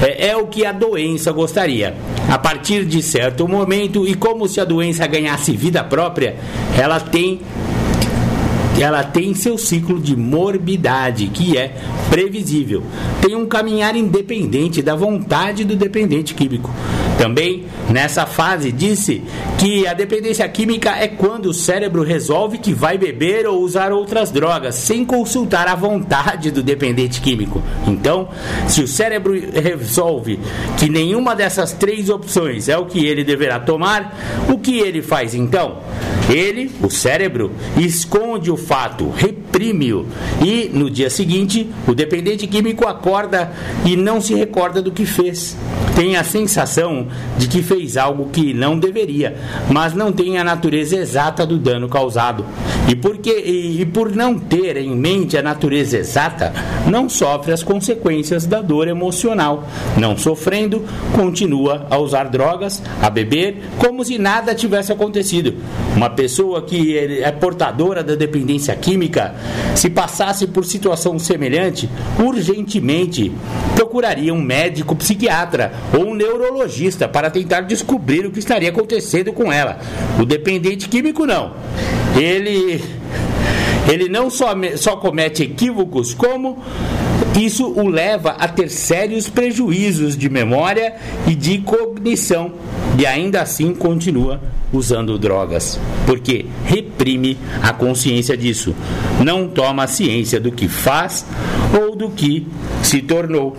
É, é, o que a doença gostaria. A partir de certo momento, e como se a doença ganhasse vida própria, ela tem ela tem seu ciclo de morbidade, que é previsível. Tem um caminhar independente da vontade do dependente químico. Também, nessa fase, disse que a dependência química é quando o cérebro resolve que vai beber ou usar outras drogas, sem consultar a vontade do dependente químico. Então, se o cérebro resolve que nenhuma dessas três opções é o que ele deverá tomar, o que ele faz então? Ele, o cérebro, esconde o fato, reprime-o e no dia seguinte o dependente químico acorda e não se recorda do que fez. Tem a sensação de que fez algo que não deveria, mas não tem a natureza exata do dano causado. E, porque, e, e por não ter em mente a natureza exata, não sofre as consequências da dor emocional. Não sofrendo, continua a usar drogas, a beber, como se nada tivesse acontecido. Uma pessoa que é portadora da dependência química, se passasse por situação semelhante, urgentemente procuraria um médico psiquiatra ou um neurologista para tentar descobrir o que estaria acontecendo com ela. O dependente químico não. Ele ele não só, só comete equívocos, como isso o leva a ter sérios prejuízos de memória e de cognição e ainda assim continua usando drogas, porque reprime a consciência disso, não toma ciência do que faz ou do que se tornou.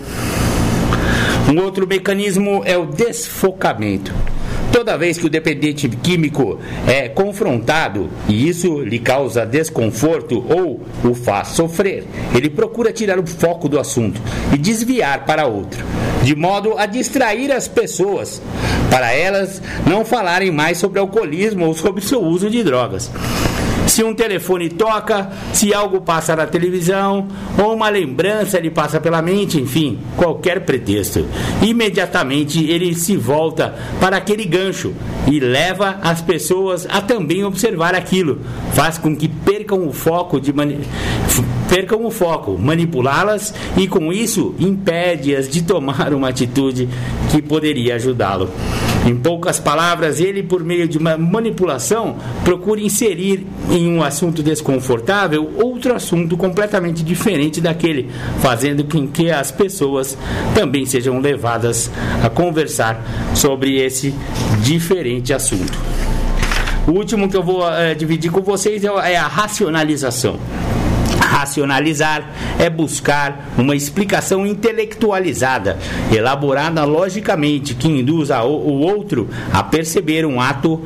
Um outro mecanismo é o desfocamento. Toda vez que o dependente químico é confrontado e isso lhe causa desconforto ou o faz sofrer, ele procura tirar o foco do assunto e desviar para outro, de modo a distrair as pessoas, para elas não falarem mais sobre alcoolismo ou sobre seu uso de drogas se um telefone toca, se algo passa na televisão, ou uma lembrança lhe passa pela mente, enfim, qualquer pretexto. Imediatamente ele se volta para aquele gancho e leva as pessoas a também observar aquilo. Faz com que percam o foco de percam o foco, manipulá-las e com isso impede-as de tomar uma atitude que poderia ajudá-lo. Em poucas palavras, ele, por meio de uma manipulação, procura inserir em um assunto desconfortável outro assunto completamente diferente daquele, fazendo com que as pessoas também sejam levadas a conversar sobre esse diferente assunto. O último que eu vou é, dividir com vocês é, é a racionalização. Racionalizar é buscar uma explicação intelectualizada, elaborada logicamente, que induza o outro a perceber um ato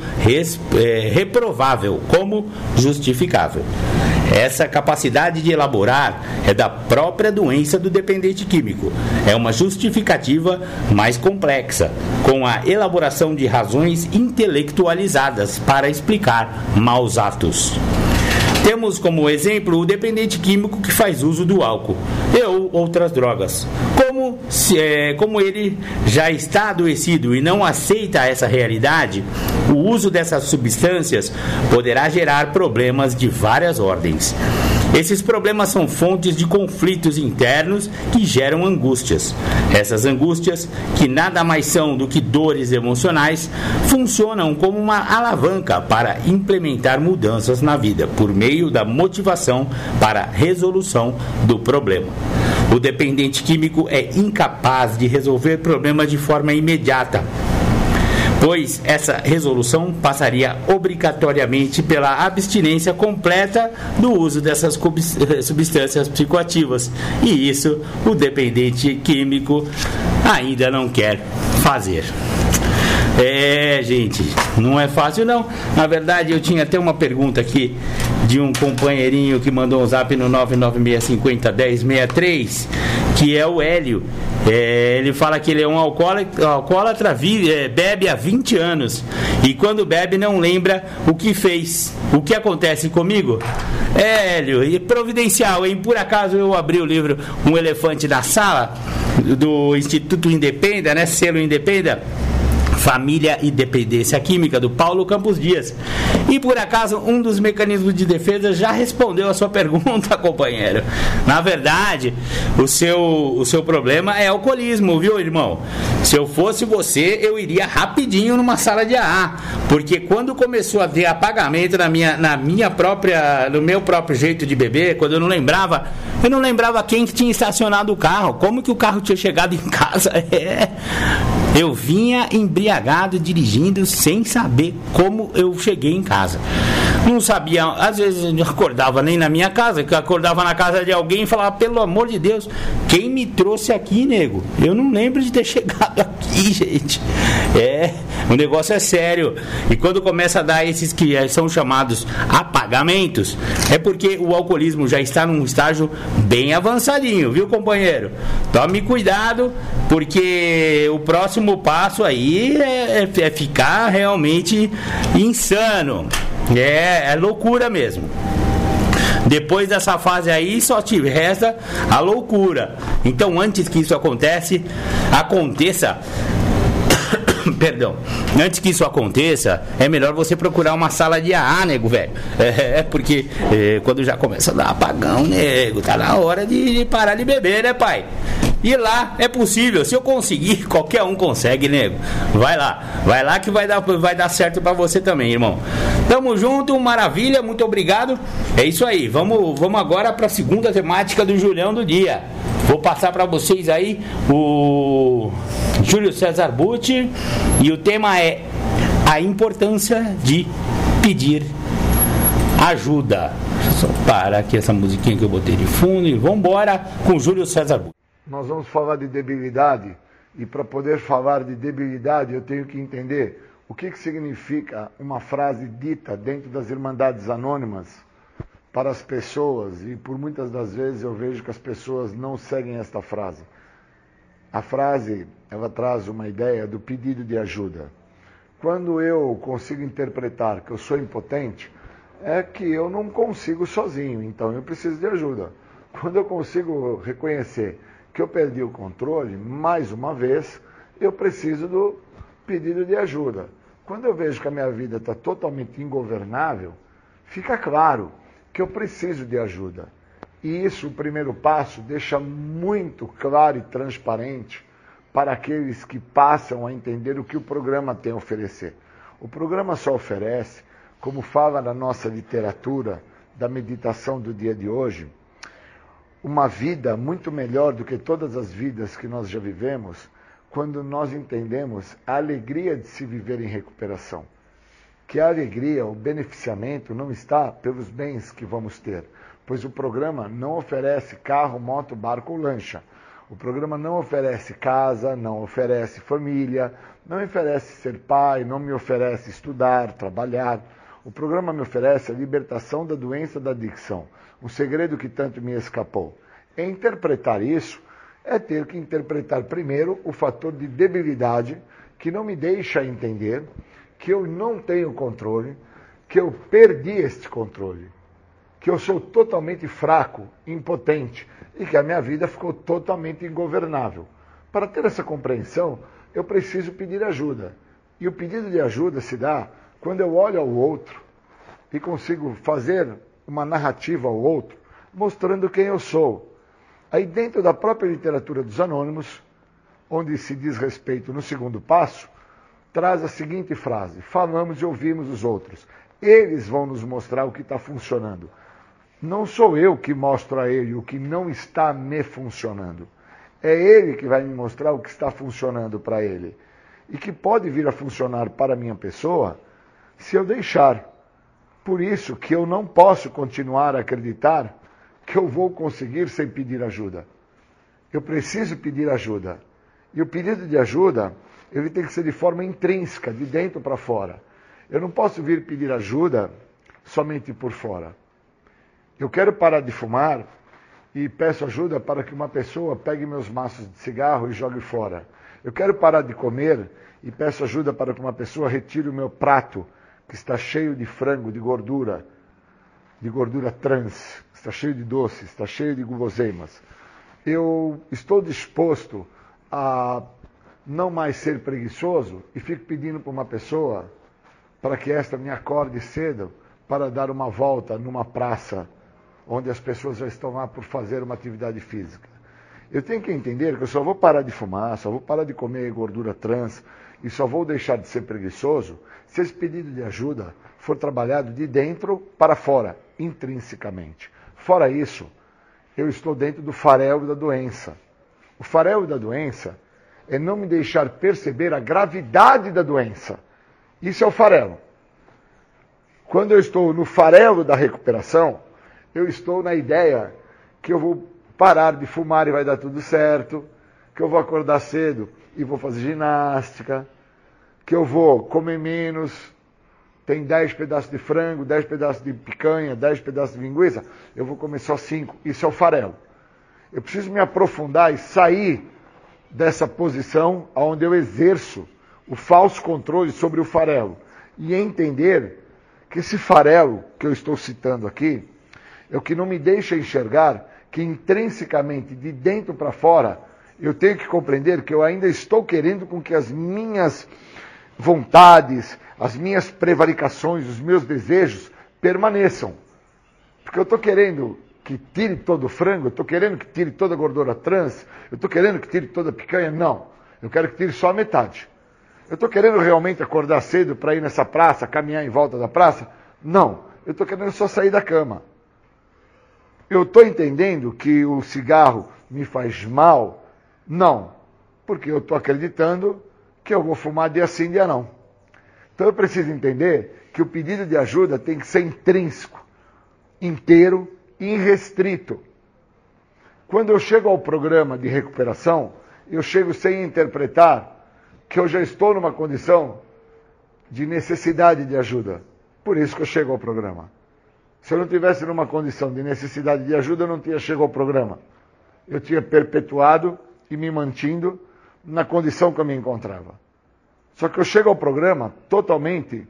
é, reprovável como justificável. Essa capacidade de elaborar é da própria doença do dependente químico. É uma justificativa mais complexa, com a elaboração de razões intelectualizadas para explicar maus atos. Temos como exemplo o dependente químico que faz uso do álcool ou outras drogas. Como, se, é, como ele já está adoecido e não aceita essa realidade, o uso dessas substâncias poderá gerar problemas de várias ordens. Esses problemas são fontes de conflitos internos que geram angústias. Essas angústias, que nada mais são do que dores emocionais, funcionam como uma alavanca para implementar mudanças na vida por meio da motivação para resolução do problema. O dependente químico é incapaz de resolver problemas de forma imediata pois essa resolução passaria obrigatoriamente pela abstinência completa do uso dessas substâncias psicoativas. E isso o dependente químico ainda não quer fazer. É, gente, não é fácil não. Na verdade, eu tinha até uma pergunta aqui de um companheirinho que mandou um zap no 996501063, que é o Hélio. É, ele fala que ele é um alcoólatra, alcoólatra é, bebe há 20 anos e quando bebe não lembra o que fez. O que acontece comigo? É, Hélio, e providencial, hein? Por acaso eu abri o livro Um Elefante na Sala, do Instituto Independa, né? Selo Independa Família e Dependência Química, do Paulo Campos Dias. E por acaso, um dos mecanismos de defesa já respondeu a sua pergunta, companheiro. Na verdade, o seu, o seu problema é alcoolismo, viu, irmão? Se eu fosse você, eu iria rapidinho numa sala de AA, porque quando começou a ter apagamento na minha, na minha própria, no meu próprio jeito de beber, quando eu não lembrava, eu não lembrava quem que tinha estacionado o carro, como que o carro tinha chegado em casa. É. Eu vinha embriagado dirigindo sem saber como eu cheguei em casa. Não sabia, às vezes eu não acordava nem na minha casa, que acordava na casa de alguém e falava, pelo amor de Deus, quem me trouxe aqui, nego? Eu não lembro de ter chegado aqui, gente. É, o negócio é sério. E quando começa a dar esses que são chamados apagamentos, é porque o alcoolismo já está num estágio bem avançadinho, viu, companheiro? Tome cuidado, porque o próximo passo aí é, é, é ficar realmente insano. É, é loucura mesmo. Depois dessa fase aí, só te resta a loucura. Então, antes que isso acontece, aconteça, Perdão. Antes que isso aconteça, é melhor você procurar uma sala de AA, nego, velho. É, é porque é, quando já começa a dar apagão, nego, tá na hora de parar de beber, né, pai? E lá é possível. Se eu conseguir, qualquer um consegue, nego. Vai lá, vai lá que vai dar, vai dar certo para você também, irmão. Tamo junto, maravilha, muito obrigado. É isso aí. Vamos, vamos agora para a segunda temática do Julião do dia. Vou passar para vocês aí o Júlio César Butti e o tema é a importância de pedir ajuda. Só para aqui essa musiquinha que eu botei de fundo e vamos embora com Júlio César Butti. Nós vamos falar de debilidade e para poder falar de debilidade eu tenho que entender o que, que significa uma frase dita dentro das Irmandades Anônimas para as pessoas, e por muitas das vezes eu vejo que as pessoas não seguem esta frase. A frase, ela traz uma ideia do pedido de ajuda. Quando eu consigo interpretar que eu sou impotente, é que eu não consigo sozinho, então eu preciso de ajuda. Quando eu consigo reconhecer que eu perdi o controle, mais uma vez, eu preciso do pedido de ajuda. Quando eu vejo que a minha vida está totalmente ingovernável, fica claro que eu preciso de ajuda. E isso, o primeiro passo, deixa muito claro e transparente para aqueles que passam a entender o que o programa tem a oferecer. O programa só oferece, como fala na nossa literatura da meditação do dia de hoje, uma vida muito melhor do que todas as vidas que nós já vivemos, quando nós entendemos a alegria de se viver em recuperação. Que a alegria, o beneficiamento não está pelos bens que vamos ter, pois o programa não oferece carro, moto, barco ou lancha. O programa não oferece casa, não oferece família, não oferece ser pai, não me oferece estudar, trabalhar. O programa me oferece a libertação da doença da adicção, o segredo que tanto me escapou. E interpretar isso é ter que interpretar primeiro o fator de debilidade que não me deixa entender que eu não tenho controle, que eu perdi este controle que eu sou totalmente fraco, impotente e que a minha vida ficou totalmente ingovernável. Para ter essa compreensão, eu preciso pedir ajuda. E o pedido de ajuda se dá quando eu olho ao outro e consigo fazer uma narrativa ao outro, mostrando quem eu sou. Aí, dentro da própria literatura dos anônimos, onde se diz respeito no segundo passo, traz a seguinte frase: falamos e ouvimos os outros. Eles vão nos mostrar o que está funcionando. Não sou eu que mostro a ele o que não está me funcionando. É ele que vai me mostrar o que está funcionando para ele. E que pode vir a funcionar para a minha pessoa se eu deixar. Por isso que eu não posso continuar a acreditar que eu vou conseguir sem pedir ajuda. Eu preciso pedir ajuda. E o pedido de ajuda, ele tem que ser de forma intrínseca, de dentro para fora. Eu não posso vir pedir ajuda somente por fora. Eu quero parar de fumar e peço ajuda para que uma pessoa pegue meus maços de cigarro e jogue fora. Eu quero parar de comer e peço ajuda para que uma pessoa retire o meu prato, que está cheio de frango, de gordura, de gordura trans, está cheio de doces, está cheio de guloseimas. Eu estou disposto a não mais ser preguiçoso e fico pedindo para uma pessoa para que esta me acorde cedo para dar uma volta numa praça onde as pessoas já estão lá por fazer uma atividade física. Eu tenho que entender que eu só vou parar de fumar, só vou parar de comer gordura trans e só vou deixar de ser preguiçoso se esse pedido de ajuda for trabalhado de dentro para fora, intrinsecamente. Fora isso, eu estou dentro do farelo da doença. O farelo da doença é não me deixar perceber a gravidade da doença. Isso é o farelo. Quando eu estou no farelo da recuperação, eu estou na ideia que eu vou parar de fumar e vai dar tudo certo, que eu vou acordar cedo e vou fazer ginástica, que eu vou comer menos, tem 10 pedaços de frango, 10 pedaços de picanha, 10 pedaços de linguiça, eu vou comer só 5. Isso é o farelo. Eu preciso me aprofundar e sair dessa posição onde eu exerço o falso controle sobre o farelo e entender que esse farelo que eu estou citando aqui é o que não me deixa enxergar que intrinsecamente, de dentro para fora, eu tenho que compreender que eu ainda estou querendo com que as minhas vontades, as minhas prevaricações, os meus desejos permaneçam. Porque eu estou querendo que tire todo o frango, eu estou querendo que tire toda a gordura trans, eu estou querendo que tire toda a picanha. Não. Eu quero que tire só a metade. Eu estou querendo realmente acordar cedo para ir nessa praça, caminhar em volta da praça? Não. Eu estou querendo só sair da cama. Eu estou entendendo que o cigarro me faz mal? Não, porque eu estou acreditando que eu vou fumar dia sim, dia não. Então eu preciso entender que o pedido de ajuda tem que ser intrínseco, inteiro e irrestrito. Quando eu chego ao programa de recuperação, eu chego sem interpretar que eu já estou numa condição de necessidade de ajuda. Por isso que eu chego ao programa. Se eu não tivesse numa condição de necessidade de ajuda, eu não tinha chegado ao programa. Eu tinha perpetuado e me mantido na condição que eu me encontrava. Só que eu chego ao programa totalmente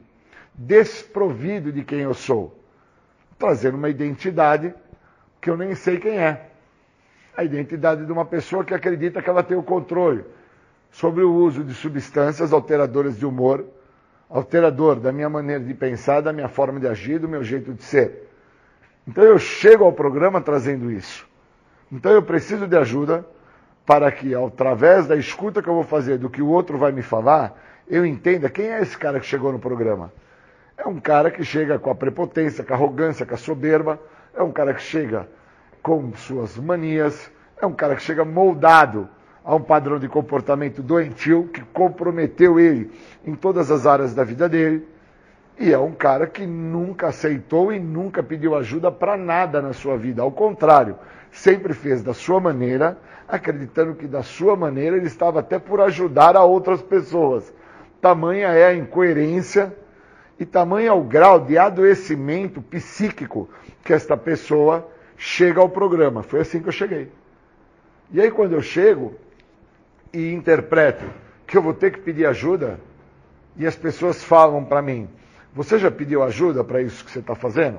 desprovido de quem eu sou, trazendo uma identidade que eu nem sei quem é. A identidade de uma pessoa que acredita que ela tem o controle sobre o uso de substâncias alteradoras de humor, alterador da minha maneira de pensar, da minha forma de agir, do meu jeito de ser. Então eu chego ao programa trazendo isso. Então eu preciso de ajuda para que, através da escuta que eu vou fazer do que o outro vai me falar, eu entenda quem é esse cara que chegou no programa. É um cara que chega com a prepotência, com a arrogância, com a soberba, é um cara que chega com suas manias, é um cara que chega moldado a um padrão de comportamento doentio que comprometeu ele em todas as áreas da vida dele. E é um cara que nunca aceitou e nunca pediu ajuda para nada na sua vida. Ao contrário, sempre fez da sua maneira, acreditando que da sua maneira ele estava até por ajudar a outras pessoas. Tamanha é a incoerência e tamanho o grau de adoecimento psíquico que esta pessoa chega ao programa. Foi assim que eu cheguei. E aí, quando eu chego e interpreto que eu vou ter que pedir ajuda, e as pessoas falam para mim: Você já pediu ajuda para isso que você está fazendo?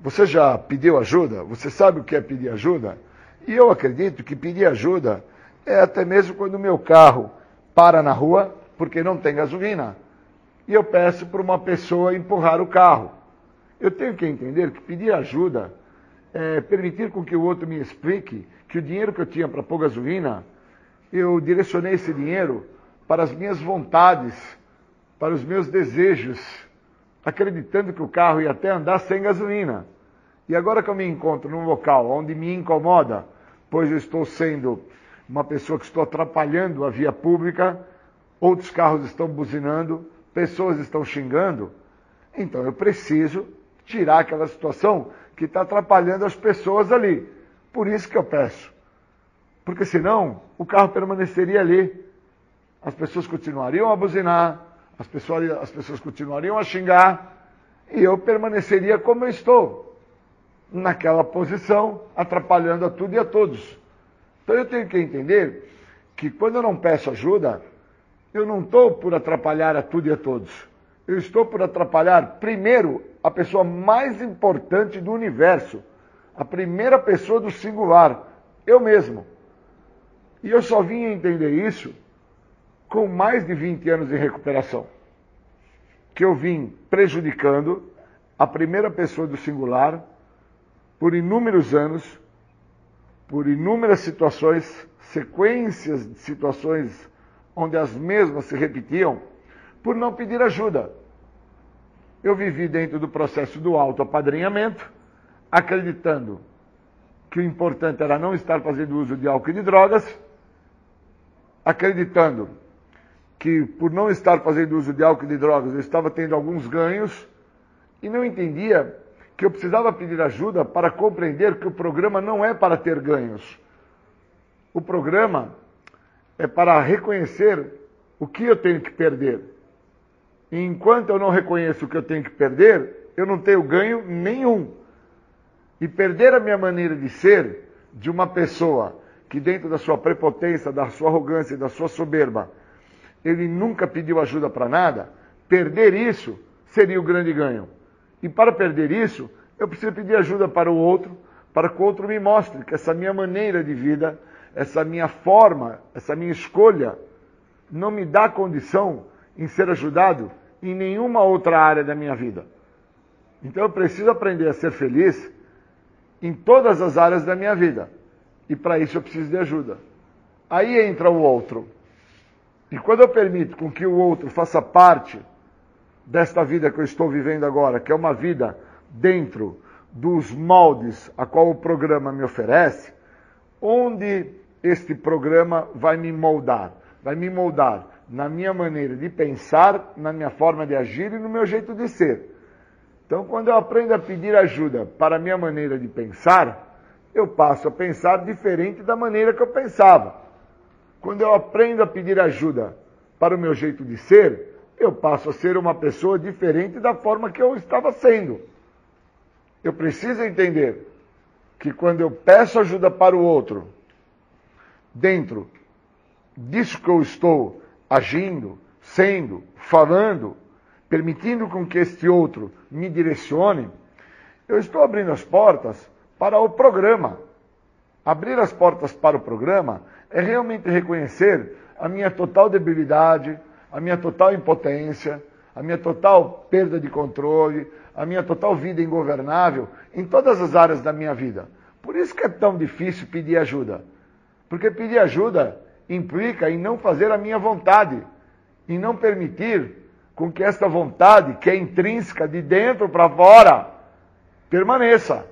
Você já pediu ajuda? Você sabe o que é pedir ajuda? E eu acredito que pedir ajuda é até mesmo quando o meu carro para na rua porque não tem gasolina. E eu peço para uma pessoa empurrar o carro. Eu tenho que entender que pedir ajuda é permitir com que o outro me explique que o dinheiro que eu tinha para pôr gasolina, eu direcionei esse dinheiro para as minhas vontades, para os meus desejos, acreditando que o carro ia até andar sem gasolina. E agora que eu me encontro num local onde me incomoda, pois eu estou sendo uma pessoa que estou atrapalhando a via pública, outros carros estão buzinando, pessoas estão xingando, então eu preciso tirar aquela situação que está atrapalhando as pessoas ali. Por isso que eu peço. Porque senão o carro permaneceria ali. As pessoas continuariam a buzinar, as pessoas, as pessoas continuariam a xingar, e eu permaneceria como eu estou naquela posição, atrapalhando a tudo e a todos. Então eu tenho que entender que quando eu não peço ajuda, eu não estou por atrapalhar a tudo e a todos. Eu estou por atrapalhar, primeiro, a pessoa mais importante do universo, a primeira pessoa do singular, eu mesmo. E eu só vim entender isso com mais de 20 anos de recuperação. Que eu vim prejudicando a primeira pessoa do singular por inúmeros anos, por inúmeras situações, sequências de situações onde as mesmas se repetiam, por não pedir ajuda. Eu vivi dentro do processo do autoapadrinhamento, acreditando que o importante era não estar fazendo uso de álcool e de drogas, acreditando que por não estar fazendo uso de álcool e de drogas eu estava tendo alguns ganhos e não entendia que eu precisava pedir ajuda para compreender que o programa não é para ter ganhos. O programa é para reconhecer o que eu tenho que perder. E enquanto eu não reconheço o que eu tenho que perder, eu não tenho ganho nenhum. E perder a minha maneira de ser de uma pessoa que, dentro da sua prepotência, da sua arrogância e da sua soberba, ele nunca pediu ajuda para nada, perder isso seria o grande ganho. E para perder isso, eu preciso pedir ajuda para o outro, para que o outro me mostre que essa minha maneira de vida, essa minha forma, essa minha escolha, não me dá condição em ser ajudado em nenhuma outra área da minha vida. Então eu preciso aprender a ser feliz em todas as áreas da minha vida. E para isso eu preciso de ajuda. Aí entra o outro. E quando eu permito com que o outro faça parte desta vida que eu estou vivendo agora, que é uma vida dentro dos moldes a qual o programa me oferece, onde este programa vai me moldar? Vai me moldar na minha maneira de pensar, na minha forma de agir e no meu jeito de ser. Então, quando eu aprendo a pedir ajuda para a minha maneira de pensar, eu passo a pensar diferente da maneira que eu pensava. Quando eu aprendo a pedir ajuda para o meu jeito de ser, eu passo a ser uma pessoa diferente da forma que eu estava sendo. Eu preciso entender que quando eu peço ajuda para o outro, dentro disso que eu estou agindo, sendo, falando, permitindo com que este outro me direcione, eu estou abrindo as portas para o programa. Abrir as portas para o programa é realmente reconhecer a minha total debilidade, a minha total impotência, a minha total perda de controle, a minha total vida ingovernável em todas as áreas da minha vida. Por isso que é tão difícil pedir ajuda. Porque pedir ajuda implica em não fazer a minha vontade, em não permitir com que esta vontade, que é intrínseca de dentro para fora, permaneça.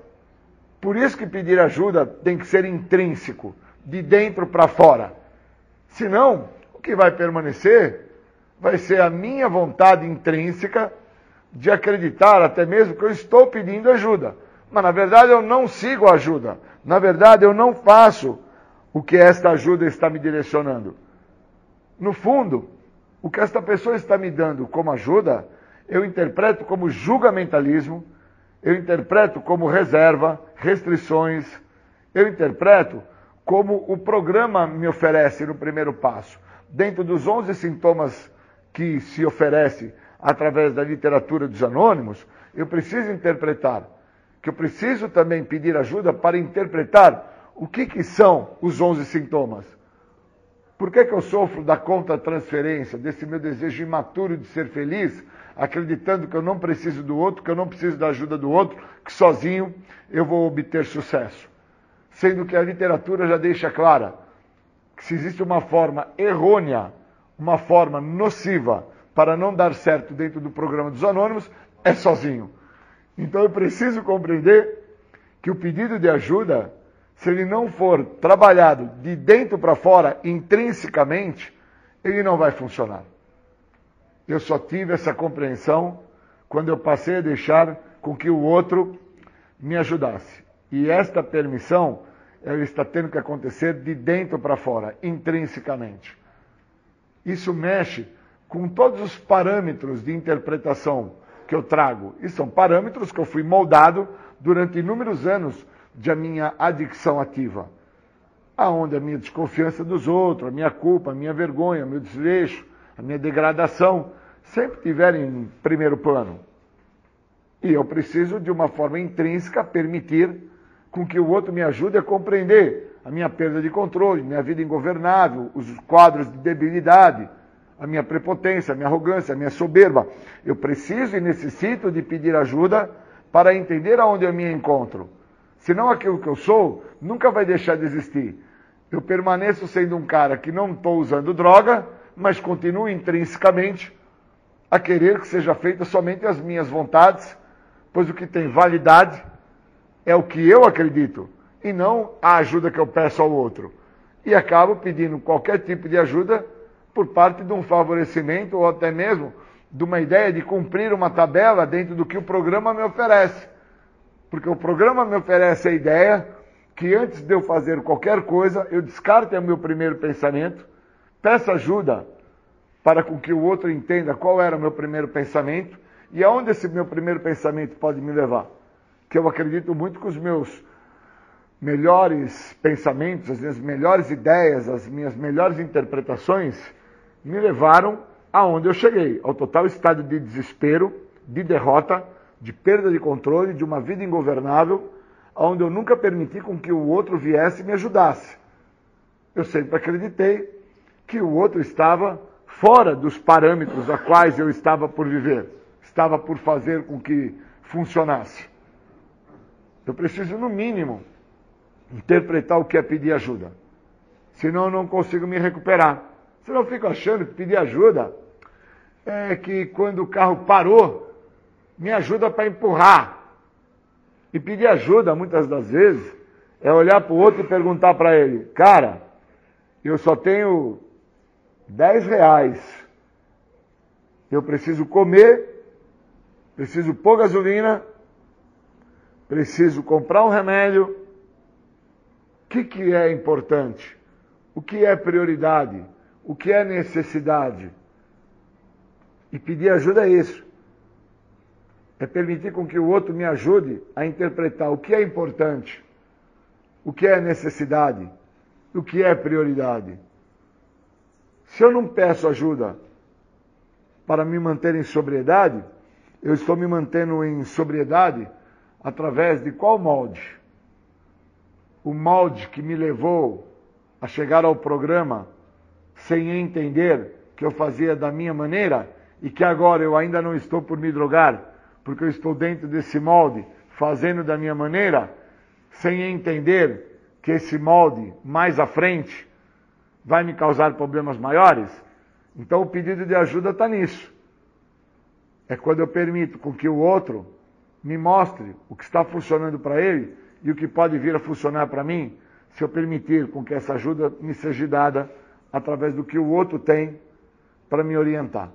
Por isso que pedir ajuda tem que ser intrínseco, de dentro para fora. Senão, o que vai permanecer vai ser a minha vontade intrínseca de acreditar até mesmo que eu estou pedindo ajuda. Mas na verdade eu não sigo a ajuda. Na verdade eu não faço o que esta ajuda está me direcionando. No fundo, o que esta pessoa está me dando como ajuda, eu interpreto como julgamentalismo, eu interpreto como reserva, restrições, eu interpreto como o programa me oferece no primeiro passo. Dentro dos 11 sintomas que se oferece através da literatura dos anônimos, eu preciso interpretar, que eu preciso também pedir ajuda para interpretar o que, que são os 11 sintomas. Por que, que eu sofro da contra-transferência, desse meu desejo imaturo de ser feliz, acreditando que eu não preciso do outro, que eu não preciso da ajuda do outro, que sozinho eu vou obter sucesso? Sendo que a literatura já deixa clara que se existe uma forma errônea, uma forma nociva para não dar certo dentro do programa dos anônimos, é sozinho. Então eu preciso compreender que o pedido de ajuda, se ele não for trabalhado de dentro para fora, intrinsecamente, ele não vai funcionar. Eu só tive essa compreensão quando eu passei a deixar com que o outro me ajudasse. E esta permissão, ela está tendo que acontecer de dentro para fora, intrinsecamente. Isso mexe com todos os parâmetros de interpretação que eu trago. E são parâmetros que eu fui moldado durante inúmeros anos de minha adicção ativa. Aonde a minha desconfiança dos outros, a minha culpa, a minha vergonha, o meu desleixo, a minha degradação, sempre estiverem em primeiro plano. E eu preciso, de uma forma intrínseca, permitir com que o outro me ajude a compreender a minha perda de controle, minha vida ingovernável, os quadros de debilidade, a minha prepotência, a minha arrogância, a minha soberba. Eu preciso e necessito de pedir ajuda para entender aonde eu me encontro. Senão aquilo que eu sou nunca vai deixar de existir. Eu permaneço sendo um cara que não estou usando droga, mas continuo intrinsecamente a querer que seja feita somente as minhas vontades, pois o que tem validade é o que eu acredito e não a ajuda que eu peço ao outro. E acabo pedindo qualquer tipo de ajuda por parte de um favorecimento ou até mesmo de uma ideia de cumprir uma tabela dentro do que o programa me oferece. Porque o programa me oferece a ideia que antes de eu fazer qualquer coisa, eu descarte o meu primeiro pensamento, peço ajuda para com que o outro entenda qual era o meu primeiro pensamento e aonde esse meu primeiro pensamento pode me levar. Que eu acredito muito que os meus melhores pensamentos, as minhas melhores ideias, as minhas melhores interpretações me levaram aonde eu cheguei, ao total estado de desespero, de derrota, de perda de controle, de uma vida ingovernável, onde eu nunca permiti com que o outro viesse e me ajudasse. Eu sempre acreditei que o outro estava fora dos parâmetros a quais eu estava por viver, estava por fazer com que funcionasse. Eu preciso, no mínimo, interpretar o que é pedir ajuda. Senão eu não consigo me recuperar. Senão eu fico achando que pedir ajuda é que quando o carro parou, me ajuda para empurrar. E pedir ajuda, muitas das vezes, é olhar para o outro e perguntar para ele, cara, eu só tenho 10 reais. Eu preciso comer, preciso pôr gasolina, preciso comprar um remédio. Que, que é importante? O que é prioridade? O que é necessidade? E pedir ajuda é isso. É permitir com que o outro me ajude a interpretar o que é importante, o que é necessidade, o que é prioridade. Se eu não peço ajuda para me manter em sobriedade, eu estou me mantendo em sobriedade através de qual molde? O molde que me levou a chegar ao programa sem entender que eu fazia da minha maneira e que agora eu ainda não estou por me drogar, porque eu estou dentro desse molde, fazendo da minha maneira, sem entender que esse molde mais à frente vai me causar problemas maiores? Então o pedido de ajuda está nisso. É quando eu permito com que o outro me mostre o que está funcionando para ele e o que pode vir a funcionar para mim, se eu permitir com que essa ajuda me seja dada através do que o outro tem para me orientar.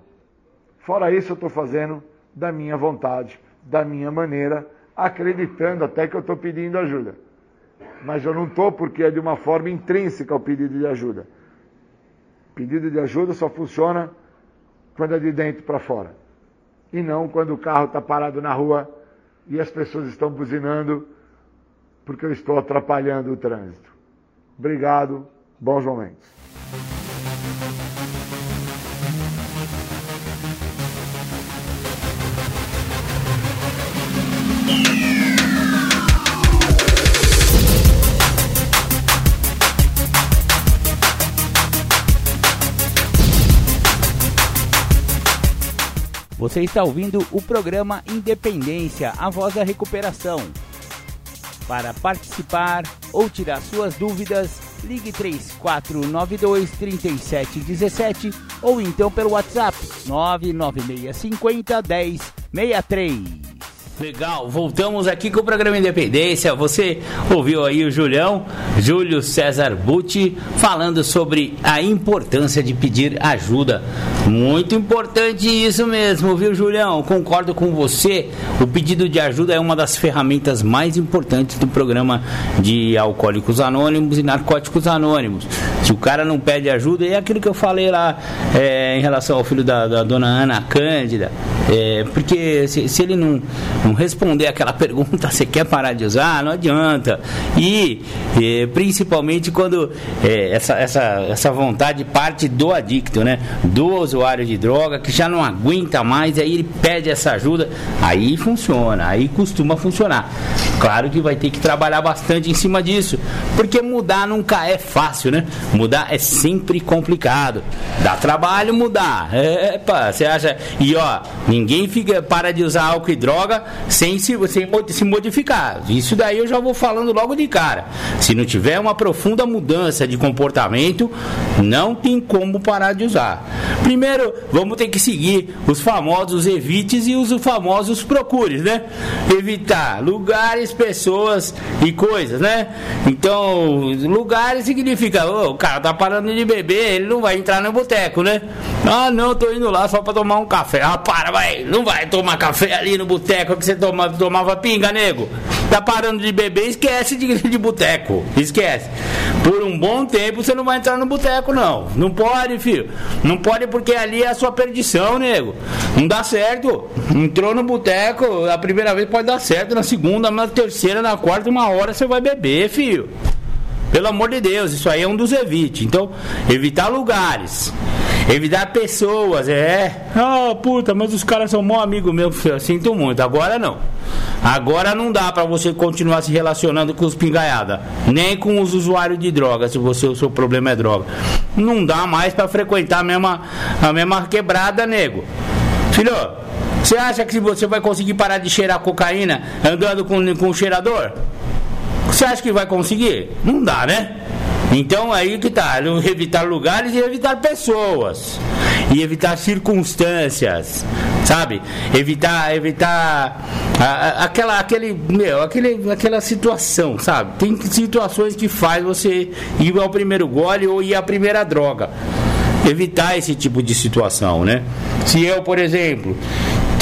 Fora isso, eu estou fazendo da minha vontade, da minha maneira, acreditando até que eu estou pedindo ajuda. Mas eu não estou porque é de uma forma intrínseca o pedido de ajuda. Pedido de ajuda só funciona quando é de dentro para fora. E não quando o carro está parado na rua e as pessoas estão buzinando porque eu estou atrapalhando o trânsito. Obrigado, bons momentos. Você está ouvindo o programa Independência, a voz da recuperação. Para participar ou tirar suas dúvidas, ligue 3492 3717 ou então pelo WhatsApp 99650 1063. Legal, voltamos aqui com o programa Independência. Você ouviu aí o Julião, Júlio César Butti, falando sobre a importância de pedir ajuda. Muito importante isso mesmo, viu, Julião? Concordo com você. O pedido de ajuda é uma das ferramentas mais importantes do programa de Alcoólicos Anônimos e Narcóticos Anônimos. Se o cara não pede ajuda, é aquilo que eu falei lá é, em relação ao filho da, da dona Ana Cândida. É, porque se, se ele não não responder aquela pergunta, você quer parar de usar? Não adianta. E, e principalmente quando é, essa, essa, essa vontade parte do adicto, né? Do usuário de droga, que já não aguenta mais, aí ele pede essa ajuda, aí funciona, aí costuma funcionar. Claro que vai ter que trabalhar bastante em cima disso, porque mudar nunca é fácil, né? Mudar é sempre complicado. Dá trabalho mudar. É, pá, você acha. E ó, ninguém fica para de usar álcool e droga sem se, sem se modificar. Isso daí eu já vou falando logo de cara. Se não tiver uma profunda mudança de comportamento, não tem como parar de usar. Primeiro, vamos ter que seguir os famosos evites e os famosos procures, né? Evitar lugares, pessoas e coisas, né? Então, lugares significa, oh, o cara tá parando de beber, ele não vai entrar no boteco, né? Ah, não, tô indo lá só para tomar um café. Ah, para, vai, não vai tomar café ali no boteco que você toma, tomava pinga, nego. Tá parando de beber, esquece de, de boteco. Esquece. Por um bom tempo você não vai entrar no boteco, não. Não pode, filho. Não pode porque ali é a sua perdição, nego. Não dá certo. Entrou no boteco, a primeira vez pode dar certo, na segunda, na terceira, na quarta, uma hora você vai beber, filho. Pelo amor de Deus, isso aí é um dos evites. Então, evitar lugares. Evitar pessoas, é. Ah, puta, mas os caras são mó amigo meu. Eu sinto muito. Agora não. Agora não dá para você continuar se relacionando com os pingaiada, nem com os usuários de droga, se você o seu problema é droga. Não dá mais para frequentar a mesma a mesma quebrada, nego. Filho, você acha que você vai conseguir parar de cheirar cocaína andando com, com um cheirador? Você acha que vai conseguir? Não dá, né? Então aí que tá, evitar lugares e evitar pessoas. E evitar circunstâncias, sabe? Evitar, evitar a, a, aquela, aquele, meu, aquele, aquela situação, sabe? Tem situações que faz você ir ao primeiro gole ou ir à primeira droga. Evitar esse tipo de situação, né? Se eu, por exemplo,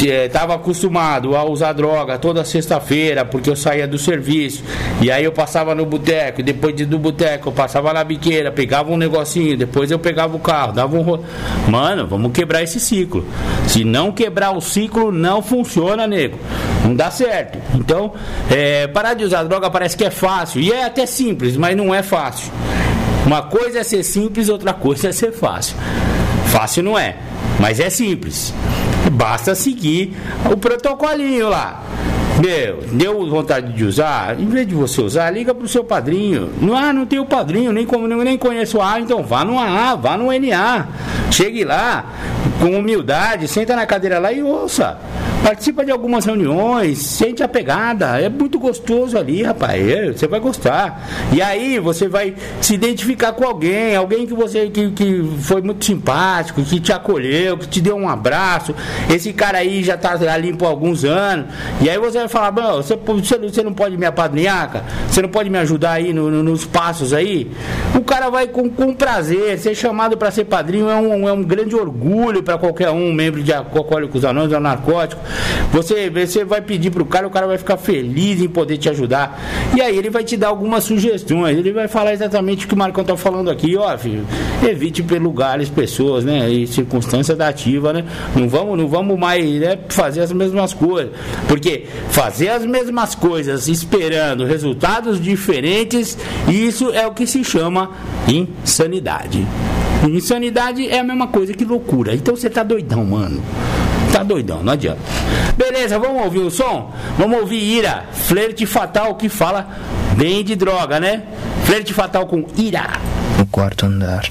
estava é, acostumado a usar droga toda sexta-feira, porque eu saía do serviço, e aí eu passava no boteco, depois do boteco eu passava na biqueira, pegava um negocinho, depois eu pegava o carro, dava um ro... Mano, vamos quebrar esse ciclo. Se não quebrar o ciclo, não funciona, nego. Não dá certo. Então, é, parar de usar droga parece que é fácil, e é até simples, mas não é fácil. Uma coisa é ser simples, outra coisa é ser fácil. Fácil não é, mas é simples. Basta seguir o protocolinho lá. Meu, deu vontade de usar, em vez de você usar, liga pro seu padrinho. Não, ah, não tem o padrinho, nem, nem conheço A, então vá no A, vá no NA. Chegue lá, com humildade, senta na cadeira lá e ouça. Participa de algumas reuniões, sente a pegada. É muito gostoso ali, rapaz. É, você vai gostar. E aí você vai se identificar com alguém, alguém que você que, que foi muito simpático, que te acolheu, que te deu um abraço. Esse cara aí já está ali por alguns anos. E aí você vai falar, você, você não pode me apadrinhar, cara? Você não pode me ajudar aí no, no, nos passos aí? O cara vai com, com prazer. Ser chamado para ser padrinho é um, é um grande orgulho para qualquer um, membro de Alcoólicos Anônimos ou Narcótico. Você, você vai pedir pro cara, o cara vai ficar feliz em poder te ajudar. E aí ele vai te dar algumas sugestões. Ele vai falar exatamente o que o Marcão tá falando aqui, ó, filho. Evite per lugares, pessoas, né? E circunstâncias da ativa, né? Não vamos, não vamos mais né, fazer as mesmas coisas. Porque fazer as mesmas coisas esperando resultados diferentes, isso é o que se chama insanidade. Insanidade é a mesma coisa que loucura. Então você tá doidão, mano tá doidão, não adianta. Beleza, vamos ouvir o som? Vamos ouvir Ira, flerte fatal que fala bem de droga, né? Flerte fatal com Ira. No quarto andar.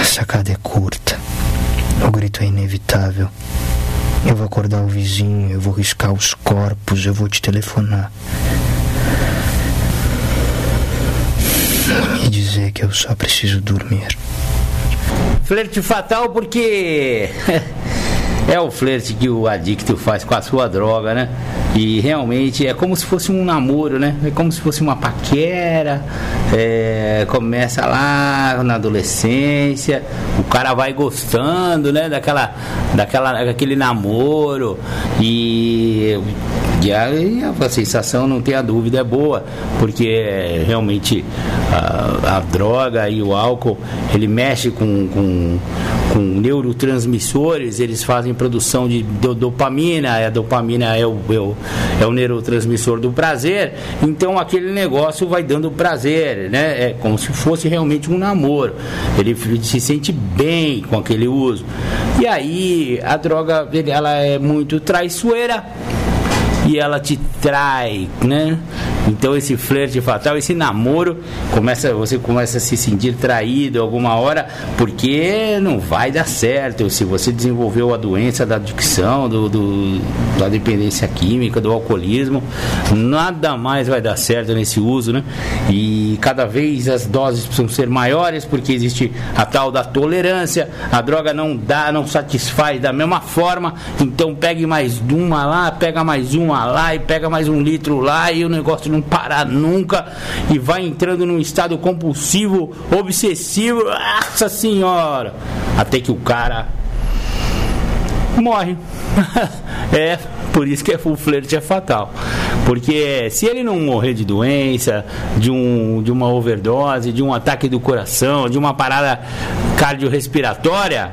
A sacada é curta. O grito é inevitável. Eu vou acordar o vizinho, eu vou riscar os corpos, eu vou te telefonar. E dizer que eu só preciso dormir. Flerte fatal porque é o flerte que o adicto faz com a sua droga, né? E realmente é como se fosse um namoro, né? É como se fosse uma paquera. É, começa lá na adolescência, o cara vai gostando, né? Daquela, daquela, daquele namoro e e a, a, sensação, não tenha dúvida, é boa, porque realmente a, a droga e o álcool, ele mexe com, com, com, neurotransmissores, eles fazem produção de dopamina, a dopamina é o, é o, é o neurotransmissor do prazer, então aquele negócio vai dando prazer, né? É como se fosse realmente um namoro. Ele se sente bem com aquele uso. E aí a droga ela é muito traiçoeira e ela te trai, né? Então esse flerte fatal, esse namoro, começa, você começa a se sentir traído alguma hora, porque não vai dar certo. Se você desenvolveu a doença da adicção, do, do, da dependência química, do alcoolismo, nada mais vai dar certo nesse uso, né? E cada vez as doses precisam ser maiores, porque existe a tal da tolerância, a droga não dá, não satisfaz da mesma forma, então pegue mais uma lá, pega mais uma lá e pega mais um litro lá e o negócio não parar nunca e vai entrando num estado compulsivo, obsessivo, nossa senhora, até que o cara morre. é, por isso que o flerte é fatal. Porque se ele não morrer de doença, de, um, de uma overdose, de um ataque do coração, de uma parada cardiorrespiratória,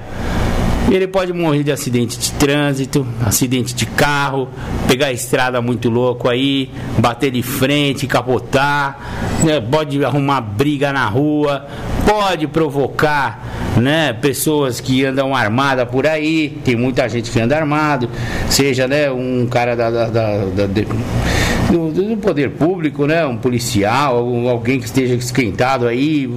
ele pode morrer de acidente de trânsito, acidente de carro, pegar a estrada muito louco aí, bater de frente, capotar, né? pode arrumar briga na rua, pode provocar né, pessoas que andam armadas por aí, tem muita gente que anda armado, seja né, um cara da, da, da, da do, do, poder público, né, um policial, alguém que esteja esquentado aí,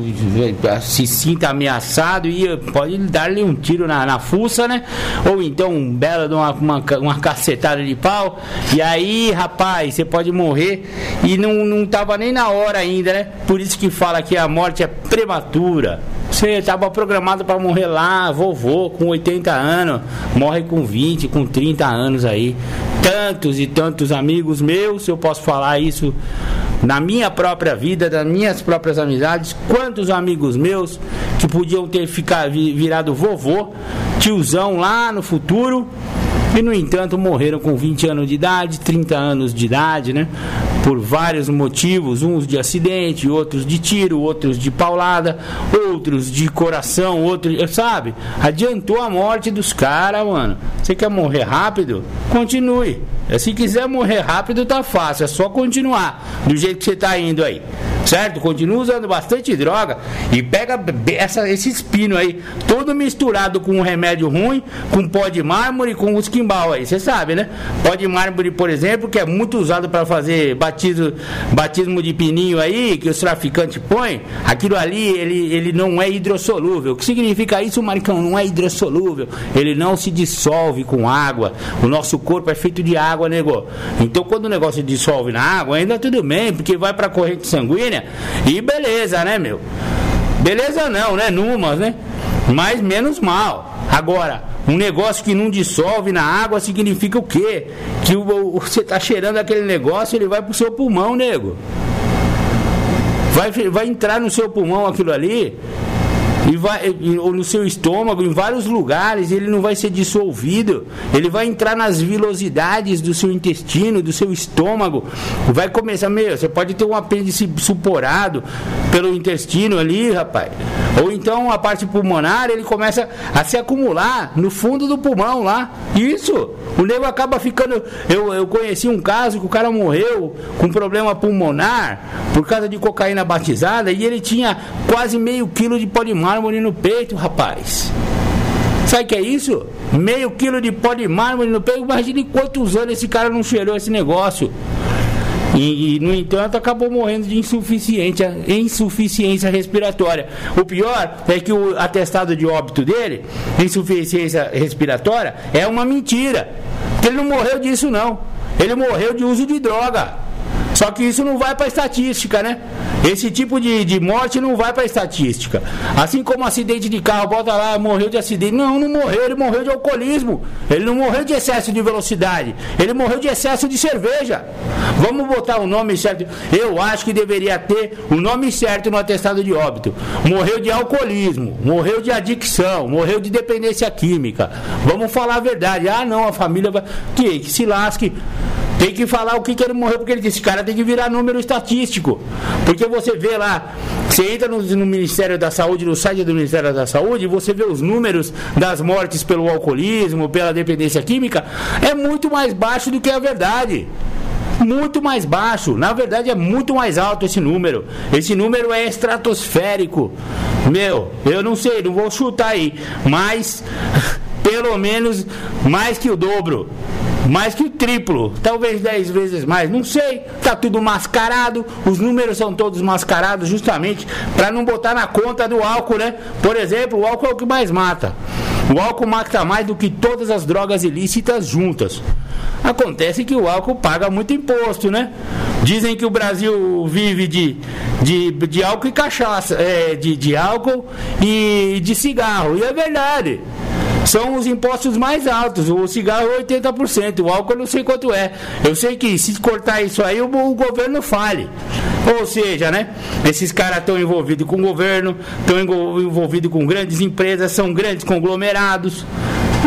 se sinta ameaçado e pode dar-lhe um tiro na, na fuça, né? Ou então um belo de uma, uma, uma cacetada de pau, e aí, rapaz, você pode morrer e não, não tava nem na hora ainda, né? Por isso que fala que a morte é prematura. Você estava programado para morrer lá, vovô, com 80 anos, morre com 20, com 30 anos aí. Tantos e tantos amigos meus, eu posso falar isso na minha própria vida, das minhas próprias amizades, quantos amigos meus que podiam ter ficado virado vovô, tiozão lá no futuro, e no entanto morreram com 20 anos de idade, 30 anos de idade, né? Por vários motivos, uns de acidente, outros de tiro, outros de paulada, outros de coração, outros, sabe? Adiantou a morte dos caras, mano. Você quer morrer rápido? Continue. Se quiser morrer rápido, tá fácil, é só continuar do jeito que você tá indo aí. certo? Continua usando bastante droga e pega essa, esse espino aí, todo misturado com um remédio ruim, com pó de mármore, com os quimbal aí, você sabe, né? Pó de mármore, por exemplo, que é muito usado para fazer batismo, batismo de pininho aí, que os traficantes põem, aquilo ali, ele, ele não é hidrossolúvel. O que significa isso, Maricão? Não é hidrossolúvel. Ele não se dissolve com água. O nosso corpo é feito de água, nego. Então, quando o negócio dissolve na água, ainda tudo bem, porque vai para a corrente sanguínea e beleza, né, meu? Beleza não, né? Numas, né? Mas menos mal. Agora, um negócio que não dissolve na água significa o quê? Que o, o, você tá cheirando aquele negócio, ele vai pro seu pulmão, nego. Vai, vai entrar no seu pulmão aquilo ali e vai, ou no seu estômago, em vários lugares, ele não vai ser dissolvido, ele vai entrar nas vilosidades do seu intestino, do seu estômago, vai começar, meu, você pode ter um apêndice suporado pelo intestino ali, rapaz, ou então a parte pulmonar, ele começa a se acumular no fundo do pulmão lá, isso, o nego acaba ficando, eu, eu conheci um caso que o cara morreu com problema pulmonar, por causa de cocaína batizada, e ele tinha quase meio quilo de de mármore no peito, rapaz. Sabe o que é isso? Meio quilo de pó de mármore no peito. Imagine quantos anos esse cara não cheirou esse negócio. E, e, no entanto, acabou morrendo de insuficiência, insuficiência respiratória. O pior é que o atestado de óbito dele, insuficiência respiratória, é uma mentira. Ele não morreu disso, não. Ele morreu de uso de droga. Só que isso não vai para estatística, né? Esse tipo de, de morte não vai para estatística. Assim como acidente de carro, bota lá, morreu de acidente. Não, não morreu, ele morreu de alcoolismo. Ele não morreu de excesso de velocidade. Ele morreu de excesso de cerveja. Vamos botar o nome certo. Eu acho que deveria ter o nome certo no atestado de óbito. Morreu de alcoolismo, morreu de adicção, morreu de dependência química. Vamos falar a verdade. Ah, não, a família vai. Que, que se lasque. Tem que falar o que, que ele morreu, porque ele disse, cara, tem que virar número estatístico. Porque você vê lá, você entra no, no, Ministério da Saúde, no site do Ministério da Saúde, você vê os números das mortes pelo alcoolismo, pela dependência química, é muito mais baixo do que a verdade. Muito mais baixo. Na verdade, é muito mais alto esse número. Esse número é estratosférico. Meu, eu não sei, não vou chutar aí. Mas, pelo menos, mais que o dobro mais que o triplo, talvez 10 vezes mais, não sei. Tá tudo mascarado, os números são todos mascarados justamente para não botar na conta do álcool, né? Por exemplo, o álcool é o que mais mata. O álcool mata mais do que todas as drogas ilícitas juntas. Acontece que o álcool paga muito imposto, né? Dizem que o Brasil vive de, de, de álcool e cachaça, é, de, de álcool e de cigarro. E é verdade são os impostos mais altos. O cigarro é 80%, o álcool não sei quanto é. Eu sei que se cortar isso aí, o, o governo fale. Ou seja, né? Esses caras estão envolvidos com o governo, estão envolvidos com grandes empresas, são grandes conglomerados.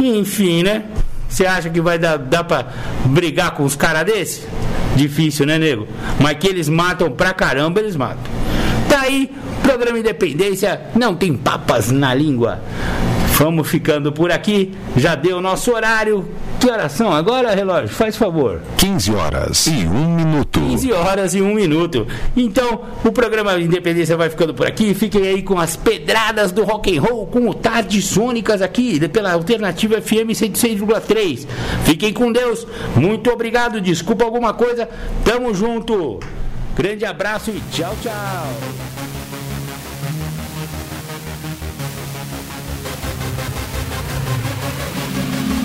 Enfim, né? Você acha que vai dar, dar pra brigar com os caras desses? Difícil, né, nego? Mas que eles matam pra caramba, eles matam. Tá aí, programa Independência, não tem papas na língua. Vamos ficando por aqui. Já deu o nosso horário. Que horas são agora, relógio? Faz favor. 15 horas e 1 minuto. 15 horas e 1 minuto. Então, o programa Independência vai ficando por aqui. Fiquem aí com as pedradas do rock and roll com o Tardes Sônicas aqui pela Alternativa FM 106,3. Fiquem com Deus. Muito obrigado. Desculpa alguma coisa. Tamo junto. Grande abraço e tchau, tchau.